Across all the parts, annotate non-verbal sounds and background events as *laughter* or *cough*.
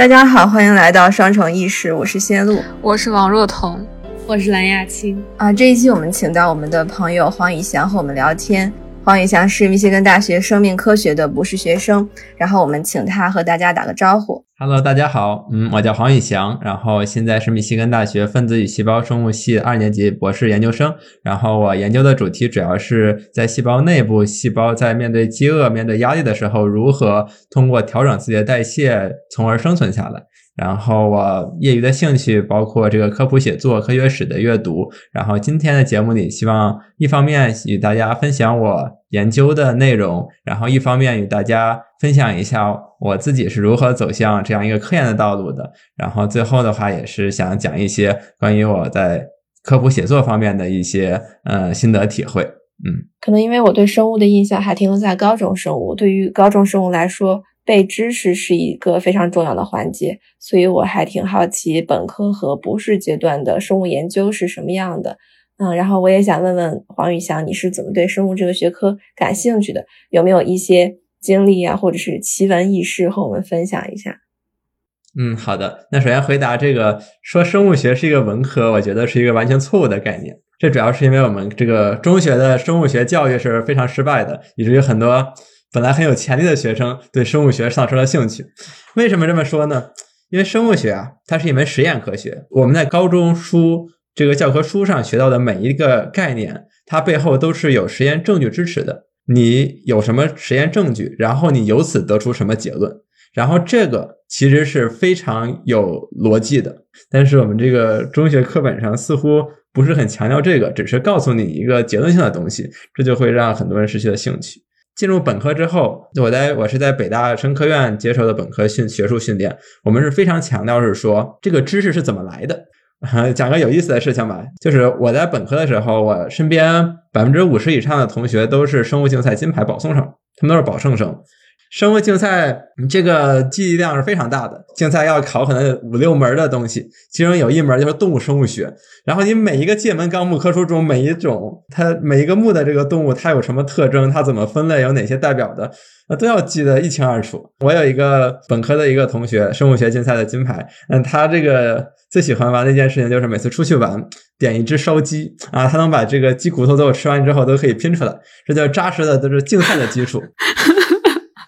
大家好，欢迎来到双城意识，我是仙露，我是王若彤，我是蓝亚青啊。这一期我们请到我们的朋友黄宇翔和我们聊天。黄宇翔是密歇根大学生命科学的博士学生，然后我们请他和大家打个招呼。Hello，大家好，嗯，我叫黄宇翔，然后现在是密西根大学分子与细胞生物系二年级博士研究生，然后我研究的主题主要是在细胞内部，细胞在面对饥饿、面对压力的时候，如何通过调整自己的代谢，从而生存下来。然后我业余的兴趣包括这个科普写作、科学史的阅读。然后今天的节目里，希望一方面与大家分享我研究的内容，然后一方面与大家分享一下我自己是如何走向这样一个科研的道路的。然后最后的话，也是想讲一些关于我在科普写作方面的一些呃心得体会。嗯，可能因为我对生物的印象还停留在高中生物，对于高中生物来说。背知识是一个非常重要的环节，所以我还挺好奇本科和博士阶段的生物研究是什么样的。嗯，然后我也想问问黄宇翔，你是怎么对生物这个学科感兴趣的？有没有一些经历啊，或者是奇闻异事和我们分享一下？嗯，好的。那首先回答这个说生物学是一个文科，我觉得是一个完全错误的概念。这主要是因为我们这个中学的生物学教育是非常失败的，以至于很多。本来很有潜力的学生对生物学丧失了兴趣，为什么这么说呢？因为生物学啊，它是一门实验科学。我们在高中书这个教科书上学到的每一个概念，它背后都是有实验证据支持的。你有什么实验证据，然后你由此得出什么结论，然后这个其实是非常有逻辑的。但是我们这个中学课本上似乎不是很强调这个，只是告诉你一个结论性的东西，这就会让很多人失去了兴趣。进入本科之后，我在我是在北大生科院接受的本科训学术训练。我们是非常强调是说这个知识是怎么来的。讲个有意思的事情吧，就是我在本科的时候，我身边百分之五十以上的同学都是生物竞赛金牌保送生，他们都是保送生。生物竞赛，你这个记忆量是非常大的。竞赛要考可能五六门的东西，其中有一门就是动物生物学。然后你每一个界门纲目科书中，每一种它每一个目的这个动物，它有什么特征，它怎么分类，有哪些代表的，那都要记得一清二楚。我有一个本科的一个同学，生物学竞赛的金牌。嗯，他这个最喜欢玩的一件事情就是每次出去玩，点一只烧鸡啊，他能把这个鸡骨头都吃完之后都可以拼出来，这叫扎实的都是竞赛的基础。*laughs*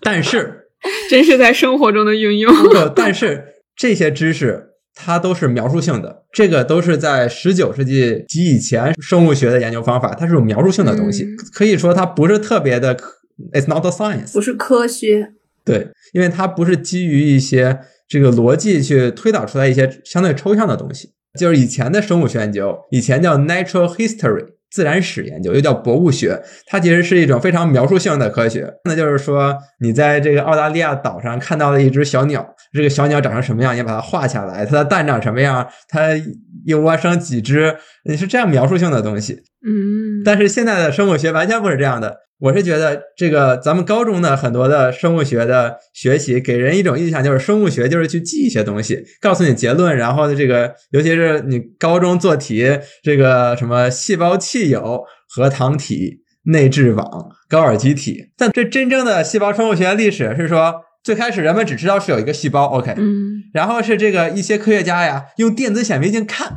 但是，*laughs* 真是在生活中的运用。但是这些知识它都是描述性的，这个都是在十九世纪及以前生物学的研究方法，它是有描述性的东西，可以说它不是特别的，it's not a science，不是科学。对，因为它不是基于一些这个逻辑去推导出来一些相对抽象的东西，就是以前的生物学研究，以前叫 natural history。自然史研究又叫博物学，它其实是一种非常描述性的科学。那就是说，你在这个澳大利亚岛上看到了一只小鸟，这个小鸟长成什么样，你把它画下来，它的蛋长什么样，它一窝生几只，你是这样描述性的东西。嗯，但是现在的生物学完全不是这样的。我是觉得这个咱们高中的很多的生物学的学习，给人一种印象就是生物学就是去记一些东西，告诉你结论，然后这个尤其是你高中做题，这个什么细胞器有核糖体、内质网、高尔基体，但这真正的细胞生物学的历史是说，最开始人们只知道是有一个细胞，OK，嗯，然后是这个一些科学家呀用电子显微镜看。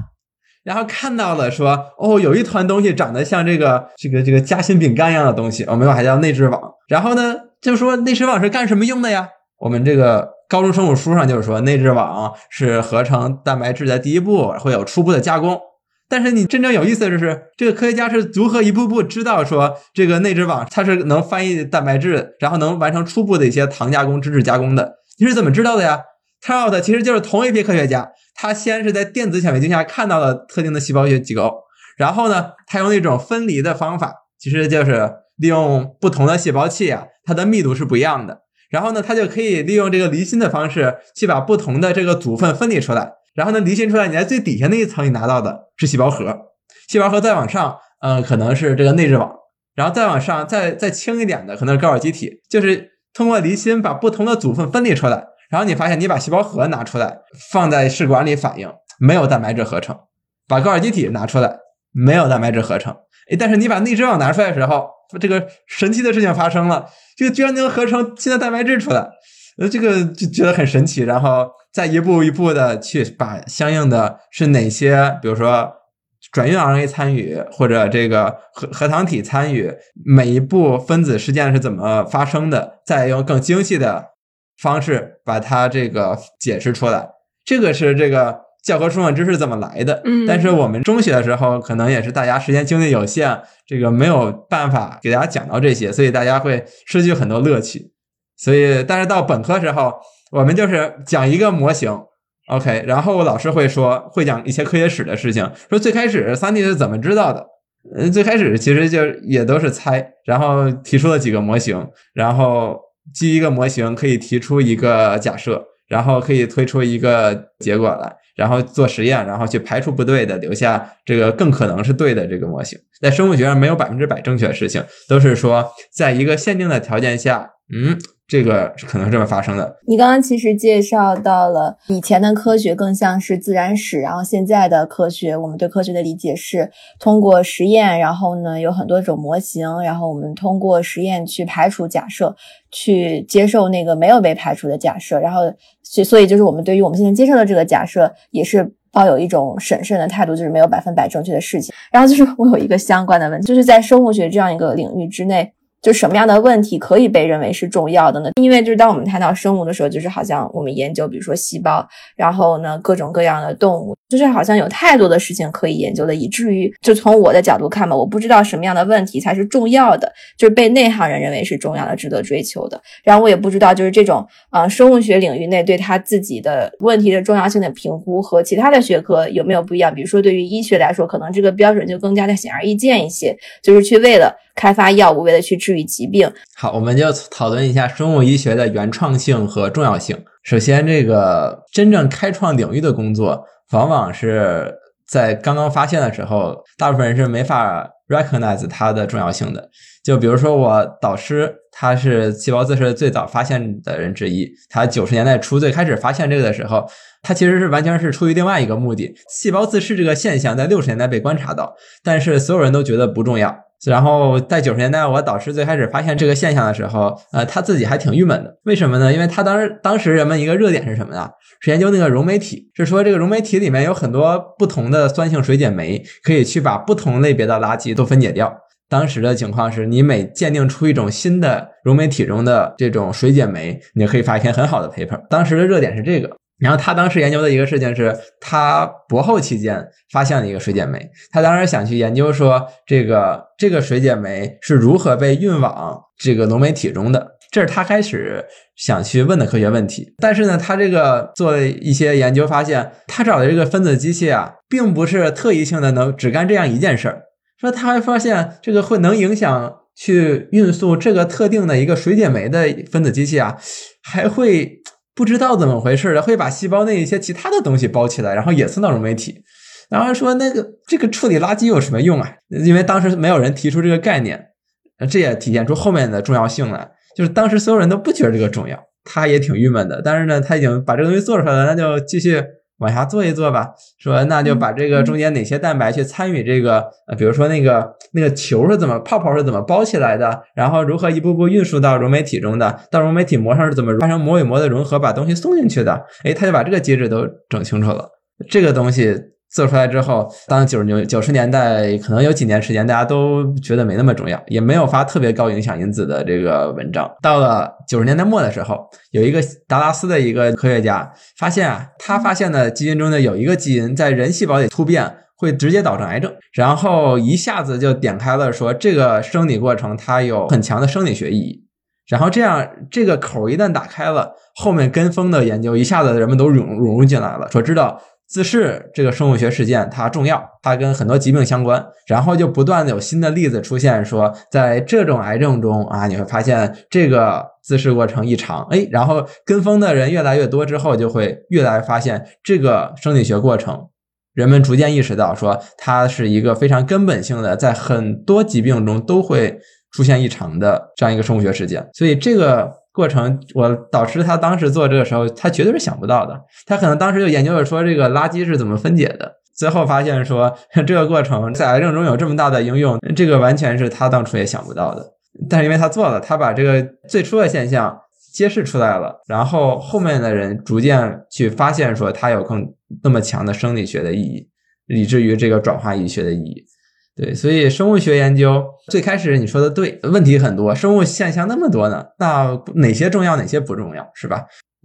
然后看到了说，哦，有一团东西长得像这个这个这个夹心饼干一样的东西，我们还叫内质网。然后呢，就说内质网是干什么用的呀？我们这个高中生物书上就是说，内质网是合成蛋白质的第一步，会有初步的加工。但是你真正有意思的就是，这个科学家是如何一步步知道说这个内质网它是能翻译蛋白质，然后能完成初步的一些糖加工、脂质加工的？你是怎么知道的呀？看到的其实就是同一批科学家。他先是在电子显微镜下看到了特定的细胞学结构，然后呢，他用那种分离的方法，其实就是利用不同的细胞器啊，它的密度是不一样的。然后呢，他就可以利用这个离心的方式去把不同的这个组分分离出来。然后呢，离心出来，你在最底下那一层你拿到的是细胞核，细胞核再往上，嗯，可能是这个内质网，然后再往上再再轻一点的可能是高尔基体，就是通过离心把不同的组分分离出来。然后你发现，你把细胞核拿出来放在试管里反应，没有蛋白质合成；把高尔基体拿出来，没有蛋白质合成。哎，但是你把内质网拿出来的时候，这个神奇的事情发生了，这个居然能合成新的蛋白质出来。呃，这个就觉得很神奇，然后再一步一步的去把相应的是哪些，比如说转运 RNA 参与或者这个核核糖体参与，每一步分子事件是怎么发生的，再用更精细的方式把它这个解释出来。这个是这个教科书上知识怎么来的？嗯但是我们中学的时候，可能也是大家时间精力有限，这个没有办法给大家讲到这些，所以大家会失去很多乐趣。所以，但是到本科时候，我们就是讲一个模型，OK，然后老师会说，会讲一些科学史的事情，说最开始三 D 是怎么知道的。嗯，最开始其实就也都是猜，然后提出了几个模型，然后基于一个模型可以提出一个假设，然后可以推出一个结果来，然后做实验，然后去排除不对的，留下这个更可能是对的这个模型。在生物学上没有百分之百正确的事情，都是说在一个限定的条件下，嗯，这个是可能是这么发生的。你刚刚其实介绍到了以前的科学更像是自然史，然后现在的科学，我们对科学的理解是通过实验，然后呢有很多种模型，然后我们通过实验去排除假设，去接受那个没有被排除的假设，然后所所以就是我们对于我们现在接受的这个假设也是。抱有一种审慎的态度，就是没有百分百正确的事情。然后就是我有一个相关的问题，就是在生物学这样一个领域之内，就什么样的问题可以被认为是重要的呢？因为就是当我们谈到生物的时候，就是好像我们研究，比如说细胞，然后呢各种各样的动物，就是好像有太多的事情可以研究的，以至于就从我的角度看吧，我不知道什么样的问题才是重要的，就是被内行人认为是重要的、值得追求的。然后我也不知道，就是这种呃生物学领域内对他自己的问题的重要性的评估和其他的学科有没有不一样？比如说对于医学来说，可能这个标准就更加的显而易见一些，就是去为了开发药物，为了去治愈疾病。好，我们就讨论一下生物医学的原创性和重要性。首先，这个真正开创领域的工作，往往是在刚刚发现的时候，大部分人是没法 recognize 它的重要性的。就比如说我导师，他是细胞自噬最早发现的人之一，他九十年代初最开始发现这个的时候，他其实是完全是出于另外一个目的。细胞自噬这个现象在六十年代被观察到，但是所有人都觉得不重要。然后在九十年代，我导师最开始发现这个现象的时候，呃，他自己还挺郁闷的。为什么呢？因为他当时当时人们一个热点是什么呢？是研究那个溶酶体，是说这个溶酶体里面有很多不同的酸性水解酶，可以去把不同类别的垃圾都分解掉。当时的情况是你每鉴定出一种新的溶酶体中的这种水解酶，你就可以发一篇很好的 paper。当时的热点是这个。然后他当时研究的一个事情是，他博后期间发现了一个水解酶，他当时想去研究说这个这个水解酶是如何被运往这个溶酶体中的，这是他开始想去问的科学问题。但是呢，他这个做了一些研究，发现他找的这个分子机器啊，并不是特异性的能只干这样一件事儿，说他还发现这个会能影响去运送这个特定的一个水解酶的分子机器啊，还会。不知道怎么回事的，会把细胞内一些其他的东西包起来，然后也送到溶酶体。然后说那个这个处理垃圾有什么用啊？因为当时没有人提出这个概念，这也体现出后面的重要性来。就是当时所有人都不觉得这个重要，他也挺郁闷的。但是呢，他已经把这个东西做出来了，那就继续往下做一做吧。说那就把这个中间哪些蛋白去参与这个，呃，比如说那个那个球是怎么泡泡是怎么包起来的，然后如何一步步运输到溶酶体中的，到溶酶体膜上是怎么发生膜与膜的融合，把东西送进去的。哎，他就把这个机制都整清楚了。这个东西做出来之后，当九十九十年代可能有几年时间，大家都觉得没那么重要，也没有发特别高影响因子的这个文章。到了九十年代末的时候，有一个达拉斯的一个科学家发现啊，他发现的基因中的有一个基因在人细胞里突变。会直接导致癌症，然后一下子就点开了说这个生理过程它有很强的生理学意义，然后这样这个口一旦打开了，后面跟风的研究一下子人们都涌涌入进来了，说知道自噬这个生物学事件它重要，它跟很多疾病相关，然后就不断的有新的例子出现，说在这种癌症中啊，你会发现这个自噬过程异常，哎，然后跟风的人越来越多之后，就会越来越发现这个生理学过程。人们逐渐意识到，说它是一个非常根本性的，在很多疾病中都会出现异常的这样一个生物学事件。所以这个过程，我导师他当时做这个时候，他绝对是想不到的。他可能当时就研究了说这个垃圾是怎么分解的，最后发现说 *laughs* 这个过程在癌症中有这么大的应用，这个完全是他当初也想不到的。但是因为他做了，他把这个最初的现象揭示出来了，然后后面的人逐渐去发现说它有更那么强的生理学的意义，以至于这个转化医学的意义。对，所以生物学研究最开始你说的对，问题很多，生物现象那么多呢，那哪些重要，哪些不重要，是吧？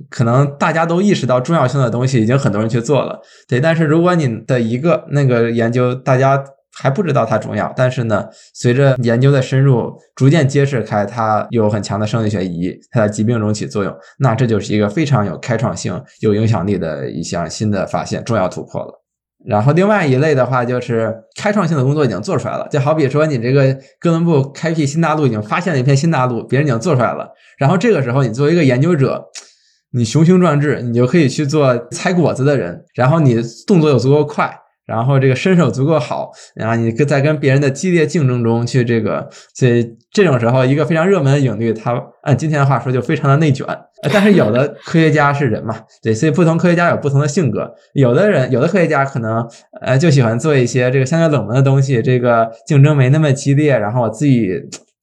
可能大家都意识到重要性的东西，已经很多人去做了，对。但是如果你的一个那个研究，大家还不知道它重要，但是呢，随着研究的深入，逐渐揭示开它有很强的生理学意义，它在疾病中起作用，那这就是一个非常有开创性、有影响力的一项新的发现，重要突破了。然后另外一类的话，就是开创性的工作已经做出来了，就好比说你这个哥伦布开辟新大陆，已经发现了一片新大陆，别人已经做出来了。然后这个时候，你作为一个研究者，你雄心壮志，你就可以去做采果子的人，然后你动作有足够快。然后这个身手足够好，然后你跟在跟别人的激烈竞争中去这个，所以这种时候一个非常热门的领域，它按今天的话说就非常的内卷。但是有的科学家是人嘛，*laughs* 对，所以不同科学家有不同的性格。有的人有的科学家可能呃就喜欢做一些这个相对冷门的东西，这个竞争没那么激烈，然后我自己。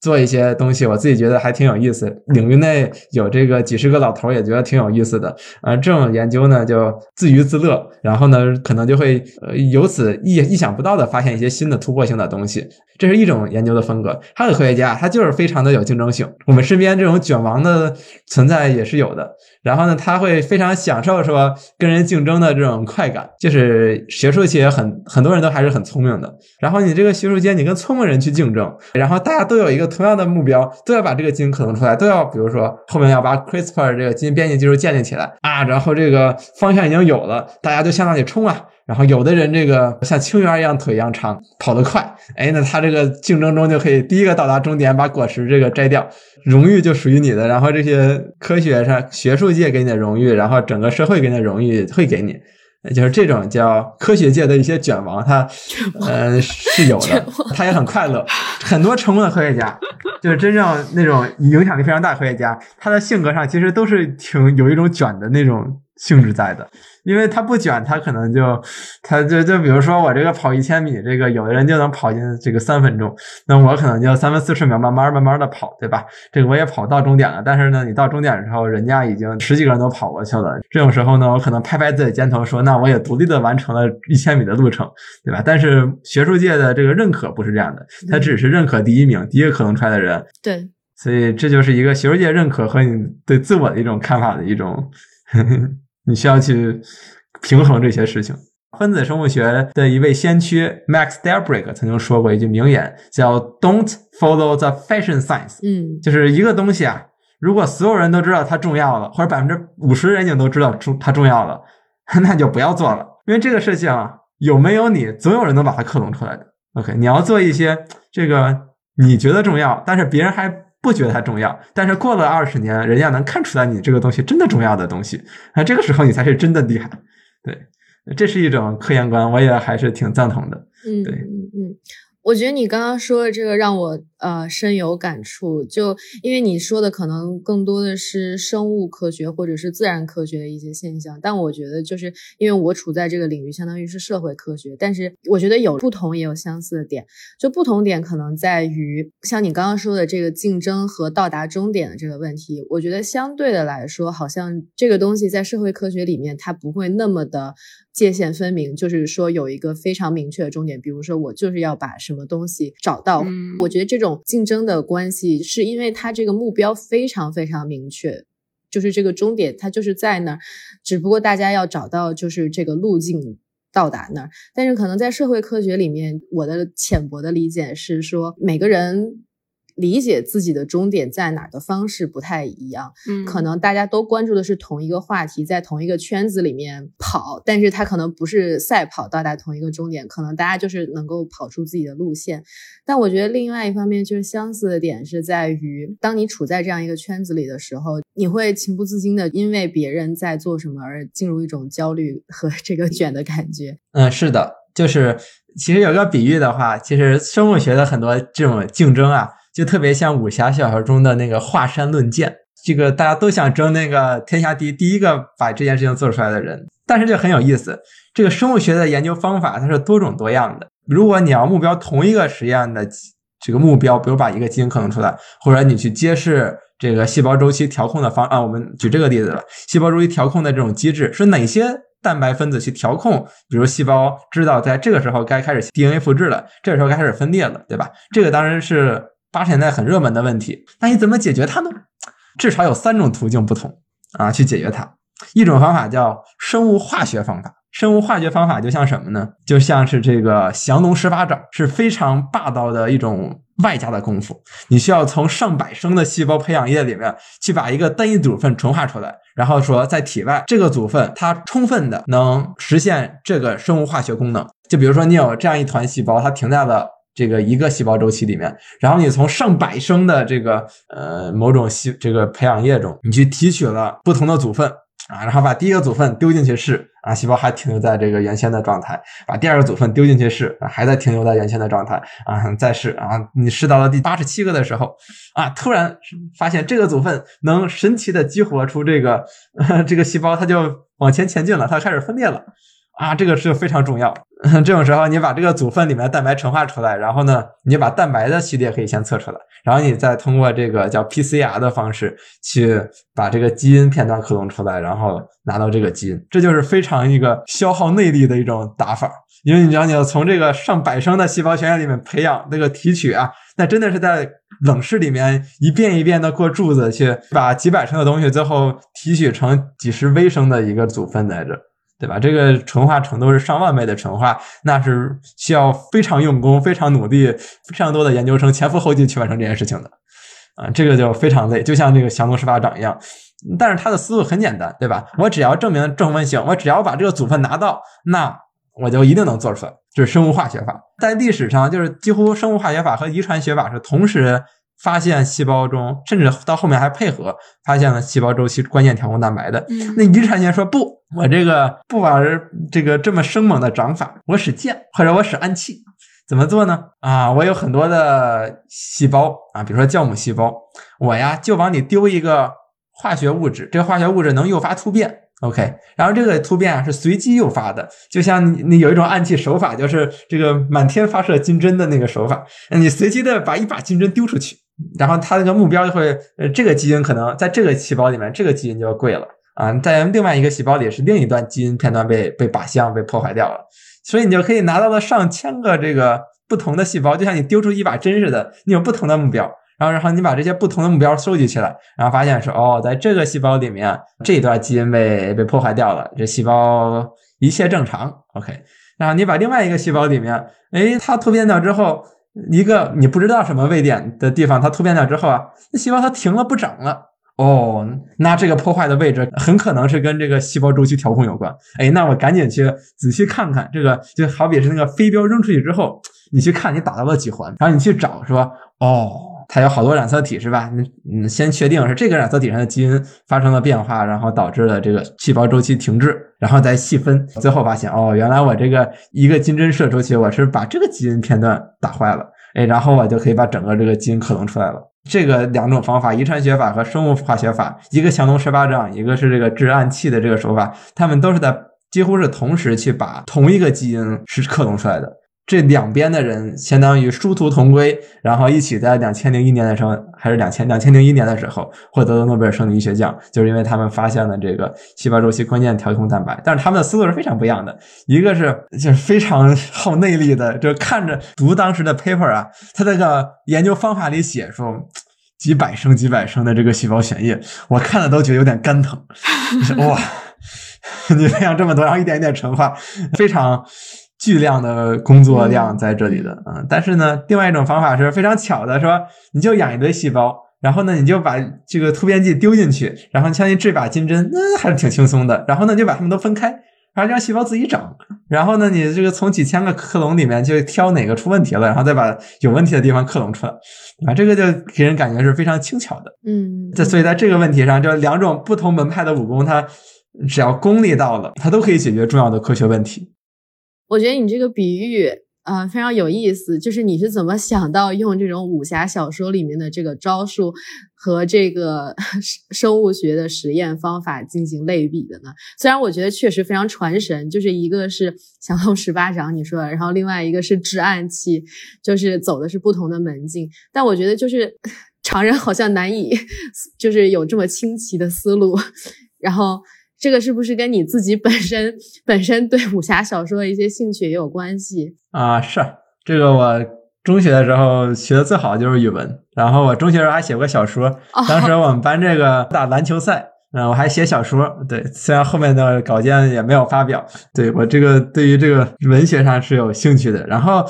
做一些东西，我自己觉得还挺有意思。领域内有这个几十个老头也觉得挺有意思的。呃，这种研究呢，就自娱自乐，然后呢，可能就会呃由此意意想不到的发现一些新的突破性的东西。这是一种研究的风格。还有科学家，他就是非常的有竞争性。我们身边这种卷王的存在也是有的。然后呢，他会非常享受说跟人竞争的这种快感。就是学术界很很多人都还是很聪明的。然后你这个学术界，你跟聪明人去竞争，然后大家都有一个。同样的目标都要把这个基因克隆出来，都要比如说后面要把 CRISPR 这个基因编辑技术建立起来啊，然后这个方向已经有了，大家就向那里冲啊。然后有的人这个像青猿一样腿一样长，跑得快，哎，那他这个竞争中就可以第一个到达终点，把果实这个摘掉，荣誉就属于你的。然后这些科学上学术界给你的荣誉，然后整个社会给你的荣誉会给你。就是这种叫科学界的一些卷王，他呃是有的，他也很快乐。很多成功的科学家，*laughs* 就是真正那种影响力非常大的科学家，他的性格上其实都是挺有一种卷的那种性质在的。因为他不卷，他可能就，他就就比如说我这个跑一千米，这个有的人就能跑进这个三分钟，那我可能就三分四十秒慢慢慢慢的跑，对吧？这个我也跑到终点了，但是呢，你到终点的时候，人家已经十几个人都跑过去了。这种时候呢，我可能拍拍自己肩头说，那我也独立的完成了一千米的路程，对吧？但是学术界的这个认可不是这样的，他只是认可第一名，第一个可能出来的人。对，所以这就是一个学术界认可和你对自我的一种看法的一种。你需要去平衡这些事情。分子生物学的一位先驱 Max Delbrück 曾经说过一句名言，叫 “Don't follow the fashion science”。嗯，就是一个东西啊，如果所有人都知道它重要了，或者百分之五十人已经都知道重它重要了，*laughs* 那就不要做了。因为这个事情啊，有没有你，总有人能把它克隆出来的。OK，你要做一些这个你觉得重要，但是别人还。不觉得它重要，但是过了二十年，人家能看出来你这个东西真的重要的东西，那这个时候你才是真的厉害。对，这是一种科研观，我也还是挺赞同的。嗯，对，嗯嗯。我觉得你刚刚说的这个让我呃深有感触，就因为你说的可能更多的是生物科学或者是自然科学的一些现象，但我觉得就是因为我处在这个领域，相当于是社会科学，但是我觉得有不同也有相似的点，就不同点可能在于像你刚刚说的这个竞争和到达终点的这个问题，我觉得相对的来说，好像这个东西在社会科学里面它不会那么的。界限分明，就是说有一个非常明确的终点。比如说，我就是要把什么东西找到。我觉得这种竞争的关系，是因为他这个目标非常非常明确，就是这个终点它就是在那儿，只不过大家要找到就是这个路径到达那儿。但是可能在社会科学里面，我的浅薄的理解是说，每个人。理解自己的终点在哪的方式不太一样，嗯，可能大家都关注的是同一个话题，在同一个圈子里面跑，但是他可能不是赛跑到达同一个终点，可能大家就是能够跑出自己的路线。但我觉得另外一方面就是相似的点是在于，当你处在这样一个圈子里的时候，你会情不自禁的因为别人在做什么而进入一种焦虑和 *laughs* 这个卷的感觉。嗯，是的，就是其实有个比喻的话，其实生物学的很多这种竞争啊。就特别像武侠小说中的那个华山论剑，这个大家都想争那个天下第一，第一个把这件事情做出来的人。但是这很有意思，这个生物学的研究方法它是多种多样的。如果你要目标同一个实验的这个目标，比如把一个基因克隆出来，或者你去揭示这个细胞周期调控的方啊，我们举这个例子吧，细胞周期调控的这种机制是哪些蛋白分子去调控？比如细胞知道在这个时候该开始 DNA 复制了，这个时候该开始分裂了，对吧？这个当然是八十年代很热门的问题。那你怎么解决它呢？至少有三种途径不同啊，去解决它。一种方法叫生物化学方法。生物化学方法就像什么呢？就像是这个降龙十八掌，是非常霸道的一种外加的功夫。你需要从上百升的细胞培养液里面去把一个单一组分纯化出来，然后说在体外这个组分它充分的能实现这个生物化学功能。就比如说你有这样一团细胞，它停在了这个一个细胞周期里面，然后你从上百升的这个呃某种细这个培养液中，你去提取了不同的组分。啊，然后把第一个组分丢进去试，啊，细胞还停留在这个原先的状态。把第二个组分丢进去试，还在停留在原先的状态。啊，再试，啊，你试到了第八十七个的时候，啊，突然发现这个组分能神奇的激活出这个 *laughs* 这个细胞，它就往前前进了，它开始分裂了。啊，这个是非常重要。*laughs* 这种时候，你把这个组分里面的蛋白纯化出来，然后呢，你把蛋白的序列可以先测出来，然后你再通过这个叫 PCR 的方式去把这个基因片段克隆出来，然后拿到这个基因。这就是非常一个消耗内力的一种打法，因为你知道，你要从这个上百升的细胞学液里面培养那个提取啊，那真的是在冷室里面一遍一遍的过柱子去把几百升的东西最后提取成几十微升的一个组分在这。对吧？这个纯化程度是上万倍的纯化，那是需要非常用功、非常努力、非常多的研究生前赴后继去完成这件事情的，啊，这个就非常累，就像这个降龙十八掌一样。但是他的思路很简单，对吧？我只要证明正分性，我只要把这个组分拿到，那我就一定能做出来。这是生物化学法，在历史上就是几乎生物化学法和遗传学法是同时。发现细胞中，甚至到后面还配合发现了细胞周期关键调控蛋白的。那遗传学说不，我这个不玩这个这么生猛的掌法，我使剑或者我使暗器，怎么做呢？啊，我有很多的细胞啊，比如说酵母细胞，我呀就往里丢一个化学物质，这个化学物质能诱发突变。OK，然后这个突变啊是随机诱发的，就像你你有一种暗器手法，就是这个满天发射金针的那个手法，你随机的把一把金针丢出去。然后它那个目标就会，呃，这个基因可能在这个细胞里面，这个基因就贵了。啊，在另外一个细胞里是另一段基因片段被被靶向被破坏掉了，所以你就可以拿到了上千个这个不同的细胞，就像你丢出一把针似的，你有不同的目标，然后然后你把这些不同的目标收集起来，然后发现说，哦，在这个细胞里面这一段基因被被破坏掉了，这细胞一切正常，OK，然后你把另外一个细胞里面，哎，它突变掉之后。一个你不知道什么位点的地方，它突变掉之后啊，那细胞它停了不长了哦，那这个破坏的位置很可能是跟这个细胞周期调控有关。哎，那我赶紧去仔细看看这个，就好比是那个飞镖扔出去之后，你去看你打到了几环，然后你去找是吧哦。它有好多染色体是吧？你你先确定是这个染色体上的基因发生了变化，然后导致了这个细胞周期停滞，然后再细分，最后发现哦，原来我这个一个金针射出去，我是把这个基因片段打坏了，哎，然后我就可以把整个这个基因克隆出来了。这个两种方法，遗传学法和生物化学法，一个降龙十八掌，一个是这个制暗器的这个手法，他们都是在几乎是同时去把同一个基因是克隆出来的。这两边的人相当于殊途同归，然后一起在两千零一年的时候，还是两千两千零一年的时候获得了诺贝尔生理医学奖，就是因为他们发现了这个细胞周期关键调控蛋白。但是他们的思路是非常不一样的，一个是就是非常耗内力的，就看着读当时的 paper 啊，他那个研究方法里写说几百升几百升的这个细胞血液，我看了都觉得有点肝疼。哇，*laughs* 你培养这么多，然后一点一点纯化，非常。巨量的工作量在这里的，嗯，但是呢，另外一种方法是非常巧的，说你就养一堆细胞，然后呢，你就把这个突变剂丢进去，然后相当于这把金针，那还是挺轻松的。然后呢，就把它们都分开，然后让细胞自己长。然后呢，你这个从几千个克隆里面就挑哪个出问题了，然后再把有问题的地方克隆出来，啊，这个就给人感觉是非常轻巧的。嗯，这所以在这个问题上，就两种不同门派的武功，它只要功力到了，它都可以解决重要的科学问题。我觉得你这个比喻，呃，非常有意思。就是你是怎么想到用这种武侠小说里面的这个招数和这个生物学的实验方法进行类比的呢？虽然我觉得确实非常传神，就是一个是降龙十八掌你说，然后另外一个是制暗器，就是走的是不同的门径。但我觉得就是。*laughs* 常人好像难以就是有这么清奇的思路。*laughs* 然后这个是不是跟你自己本身本身对武侠小说的一些兴趣也有关系啊？是这个我中学的时候学的最好的就是语文，然后我中学时候还写过小说，当时我们班这个打篮球赛。嗯，我还写小说，对，虽然后面的稿件也没有发表，对我这个对于这个文学上是有兴趣的。然后，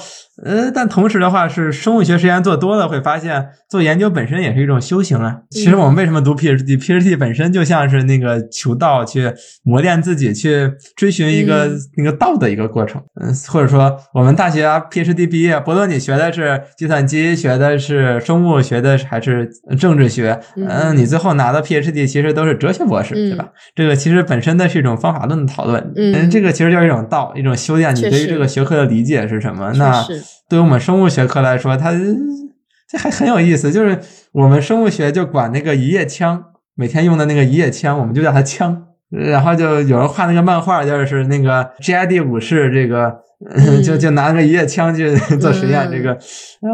呃，但同时的话是生物学实验做多了，会发现做研究本身也是一种修行啊。其实我们为什么读 PhD？PhD 本身就像是那个求道，去磨练自己，去追寻一个那个道的一个过程。嗯，或者说我们大学啊 PhD 毕业，不论你学的是计算机，学的是生物学的还是政治学，嗯，你最后拿到 PhD 其实都是哲。哲学博士，对吧？这个其实本身的是一种方法论的讨论，嗯，这个其实就是一种道，一种修炼。你对于这个学科的理解是什么？那对于我们生物学科来说，它这还很有意思。就是我们生物学就管那个一叶枪，每天用的那个一叶枪，我们就叫它枪。然后就有人画那个漫画，就是那个 G.I.D 武士，这个 *laughs* 就就拿个一夜枪去做实验，这个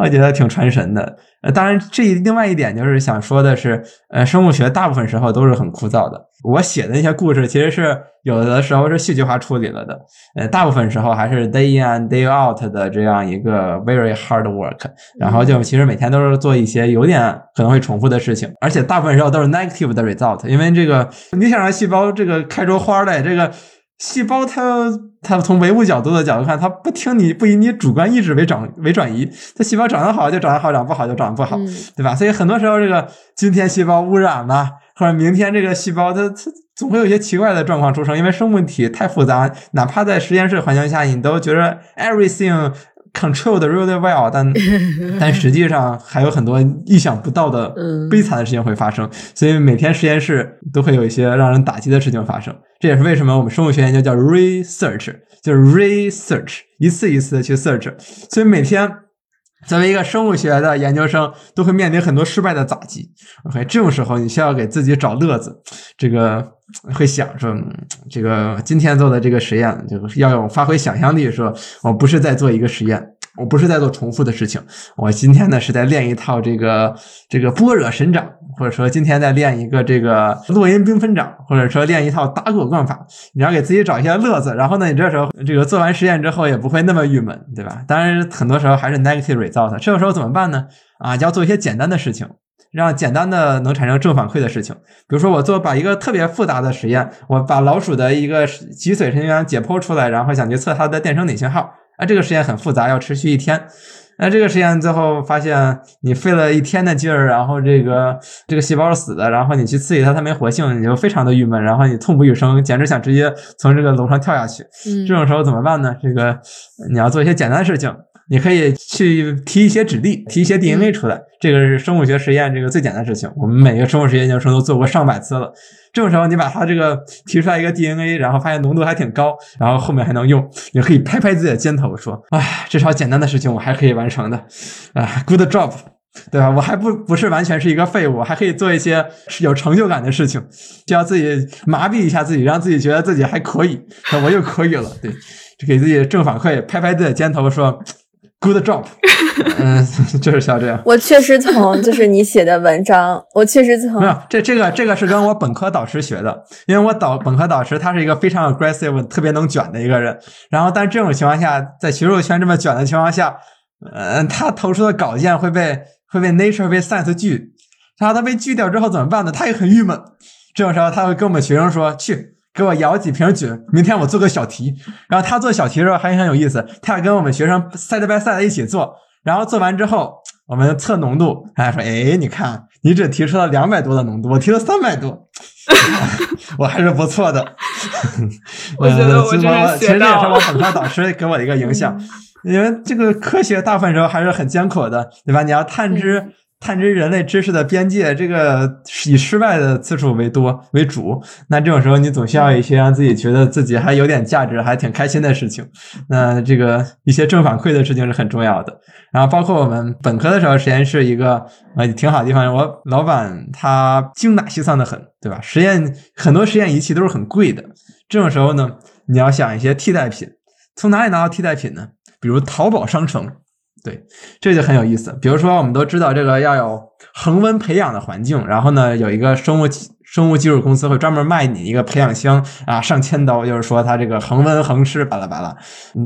我觉得挺传神的。呃，当然，这另外一点就是想说的是，呃，生物学大部分时候都是很枯燥的。我写的那些故事，其实是有的时候是戏剧化处理了的，呃，大部分时候还是 day in and day out 的这样一个 very hard work。然后就其实每天都是做一些有点可能会重复的事情，而且大部分时候都是 negative 的 result。因为这个你想让细胞这个开出花来，这个细胞它。它从唯物角度的角度看，它不听你不以你主观意志为转为转移，它细胞长得好就长得好，长不好就长得不好，对吧？所以很多时候这个今天细胞污染了，或者明天这个细胞它它总会有一些奇怪的状况出生，因为生物体太复杂，哪怕在实验室环境下，你都觉得 everything。controlled really well，但 *laughs* 但实际上还有很多意想不到的悲惨的事情会发生，所以每天实验室都会有一些让人打击的事情发生。这也是为什么我们生物学研究叫 research，就是 research，一次一次的去 search。所以每天作为一个生物学的研究生，都会面临很多失败的打击。OK，这种时候你需要给自己找乐子，这个会想说，这个今天做的这个实验，就是要有发挥想象力，说我不是在做一个实验。我不是在做重复的事情，我今天呢是在练一套这个这个般若神掌，或者说今天在练一个这个落阴缤纷掌，或者说练一套打狗棍法。你要给自己找一些乐子，然后呢，你这时候这个做完实验之后也不会那么郁闷，对吧？当然，很多时候还是 negative result。这个时候怎么办呢？啊，要做一些简单的事情，让简单的能产生正反馈的事情。比如说，我做把一个特别复杂的实验，我把老鼠的一个脊髓神经元解剖出来，然后想去测它的电生理信号。啊，这个实验很复杂，要持续一天。那这个实验最后发现，你费了一天的劲儿，然后这个这个细胞死的，然后你去刺激它，它没活性，你就非常的郁闷，然后你痛不欲生，简直想直接从这个楼上跳下去。嗯，这种时候怎么办呢？这个你要做一些简单的事情。你可以去提一些指令，提一些 DNA 出来，这个是生物学实验这个最简单的事情。我们每个生物实验研究生都做过上百次了。这种时候，你把它这个提出来一个 DNA，然后发现浓度还挺高，然后后面还能用，你可以拍拍自己的肩头说：“哎，至少简单的事情我还可以完成的，啊，good job，对吧？我还不不是完全是一个废物，还可以做一些有成就感的事情，就要自己麻痹一下自己，让自己觉得自己还可以，我又可以了，对，就给自己正反馈，拍拍自己的肩头说。” Good job，*laughs* 嗯，就是像这样。我确实从就是你写的文章，我确实从没有这这个这个是跟我本科导师学的，因为我导本科导师他是一个非常 aggressive、特别能卷的一个人。然后，但这种情况下，在学术圈这么卷的情况下，嗯，他投出的稿件会被会被 Nature、被 Science 拒，然后他被拒掉之后怎么办呢？他也很郁闷。这种时候，他会跟我们学生说：“去。”给我舀几瓶酒，明天我做个小题。然后他做小题的时候还很有意思，他要跟我们学生 side by side 一起做。然后做完之后，我们测浓度，他说：“哎，你看，你只提出了两百多的浓度，我提了三百多，*laughs* *laughs* 我还是不错的。*laughs* ”我觉得我真是其实这也是我本科导师给我的一个影响，因为这个科学大部分时候还是很艰苦的，对吧？你要探知。探知人类知识的边界，这个以失败的次数为多为主。那这种时候，你总需要一些让自己觉得自己还有点价值、还挺开心的事情。那这个一些正反馈的事情是很重要的。然后，包括我们本科的时候，实验室一个呃挺好的地方，我老板他精打细算的很，对吧？实验很多实验仪器都是很贵的。这种时候呢，你要想一些替代品，从哪里拿到替代品呢？比如淘宝商城。对，这就很有意思。比如说，我们都知道这个要有恒温培养的环境，然后呢，有一个生物生物技术公司会专门卖你一个培养箱啊，上千刀，就是说它这个恒温恒湿，巴拉巴拉。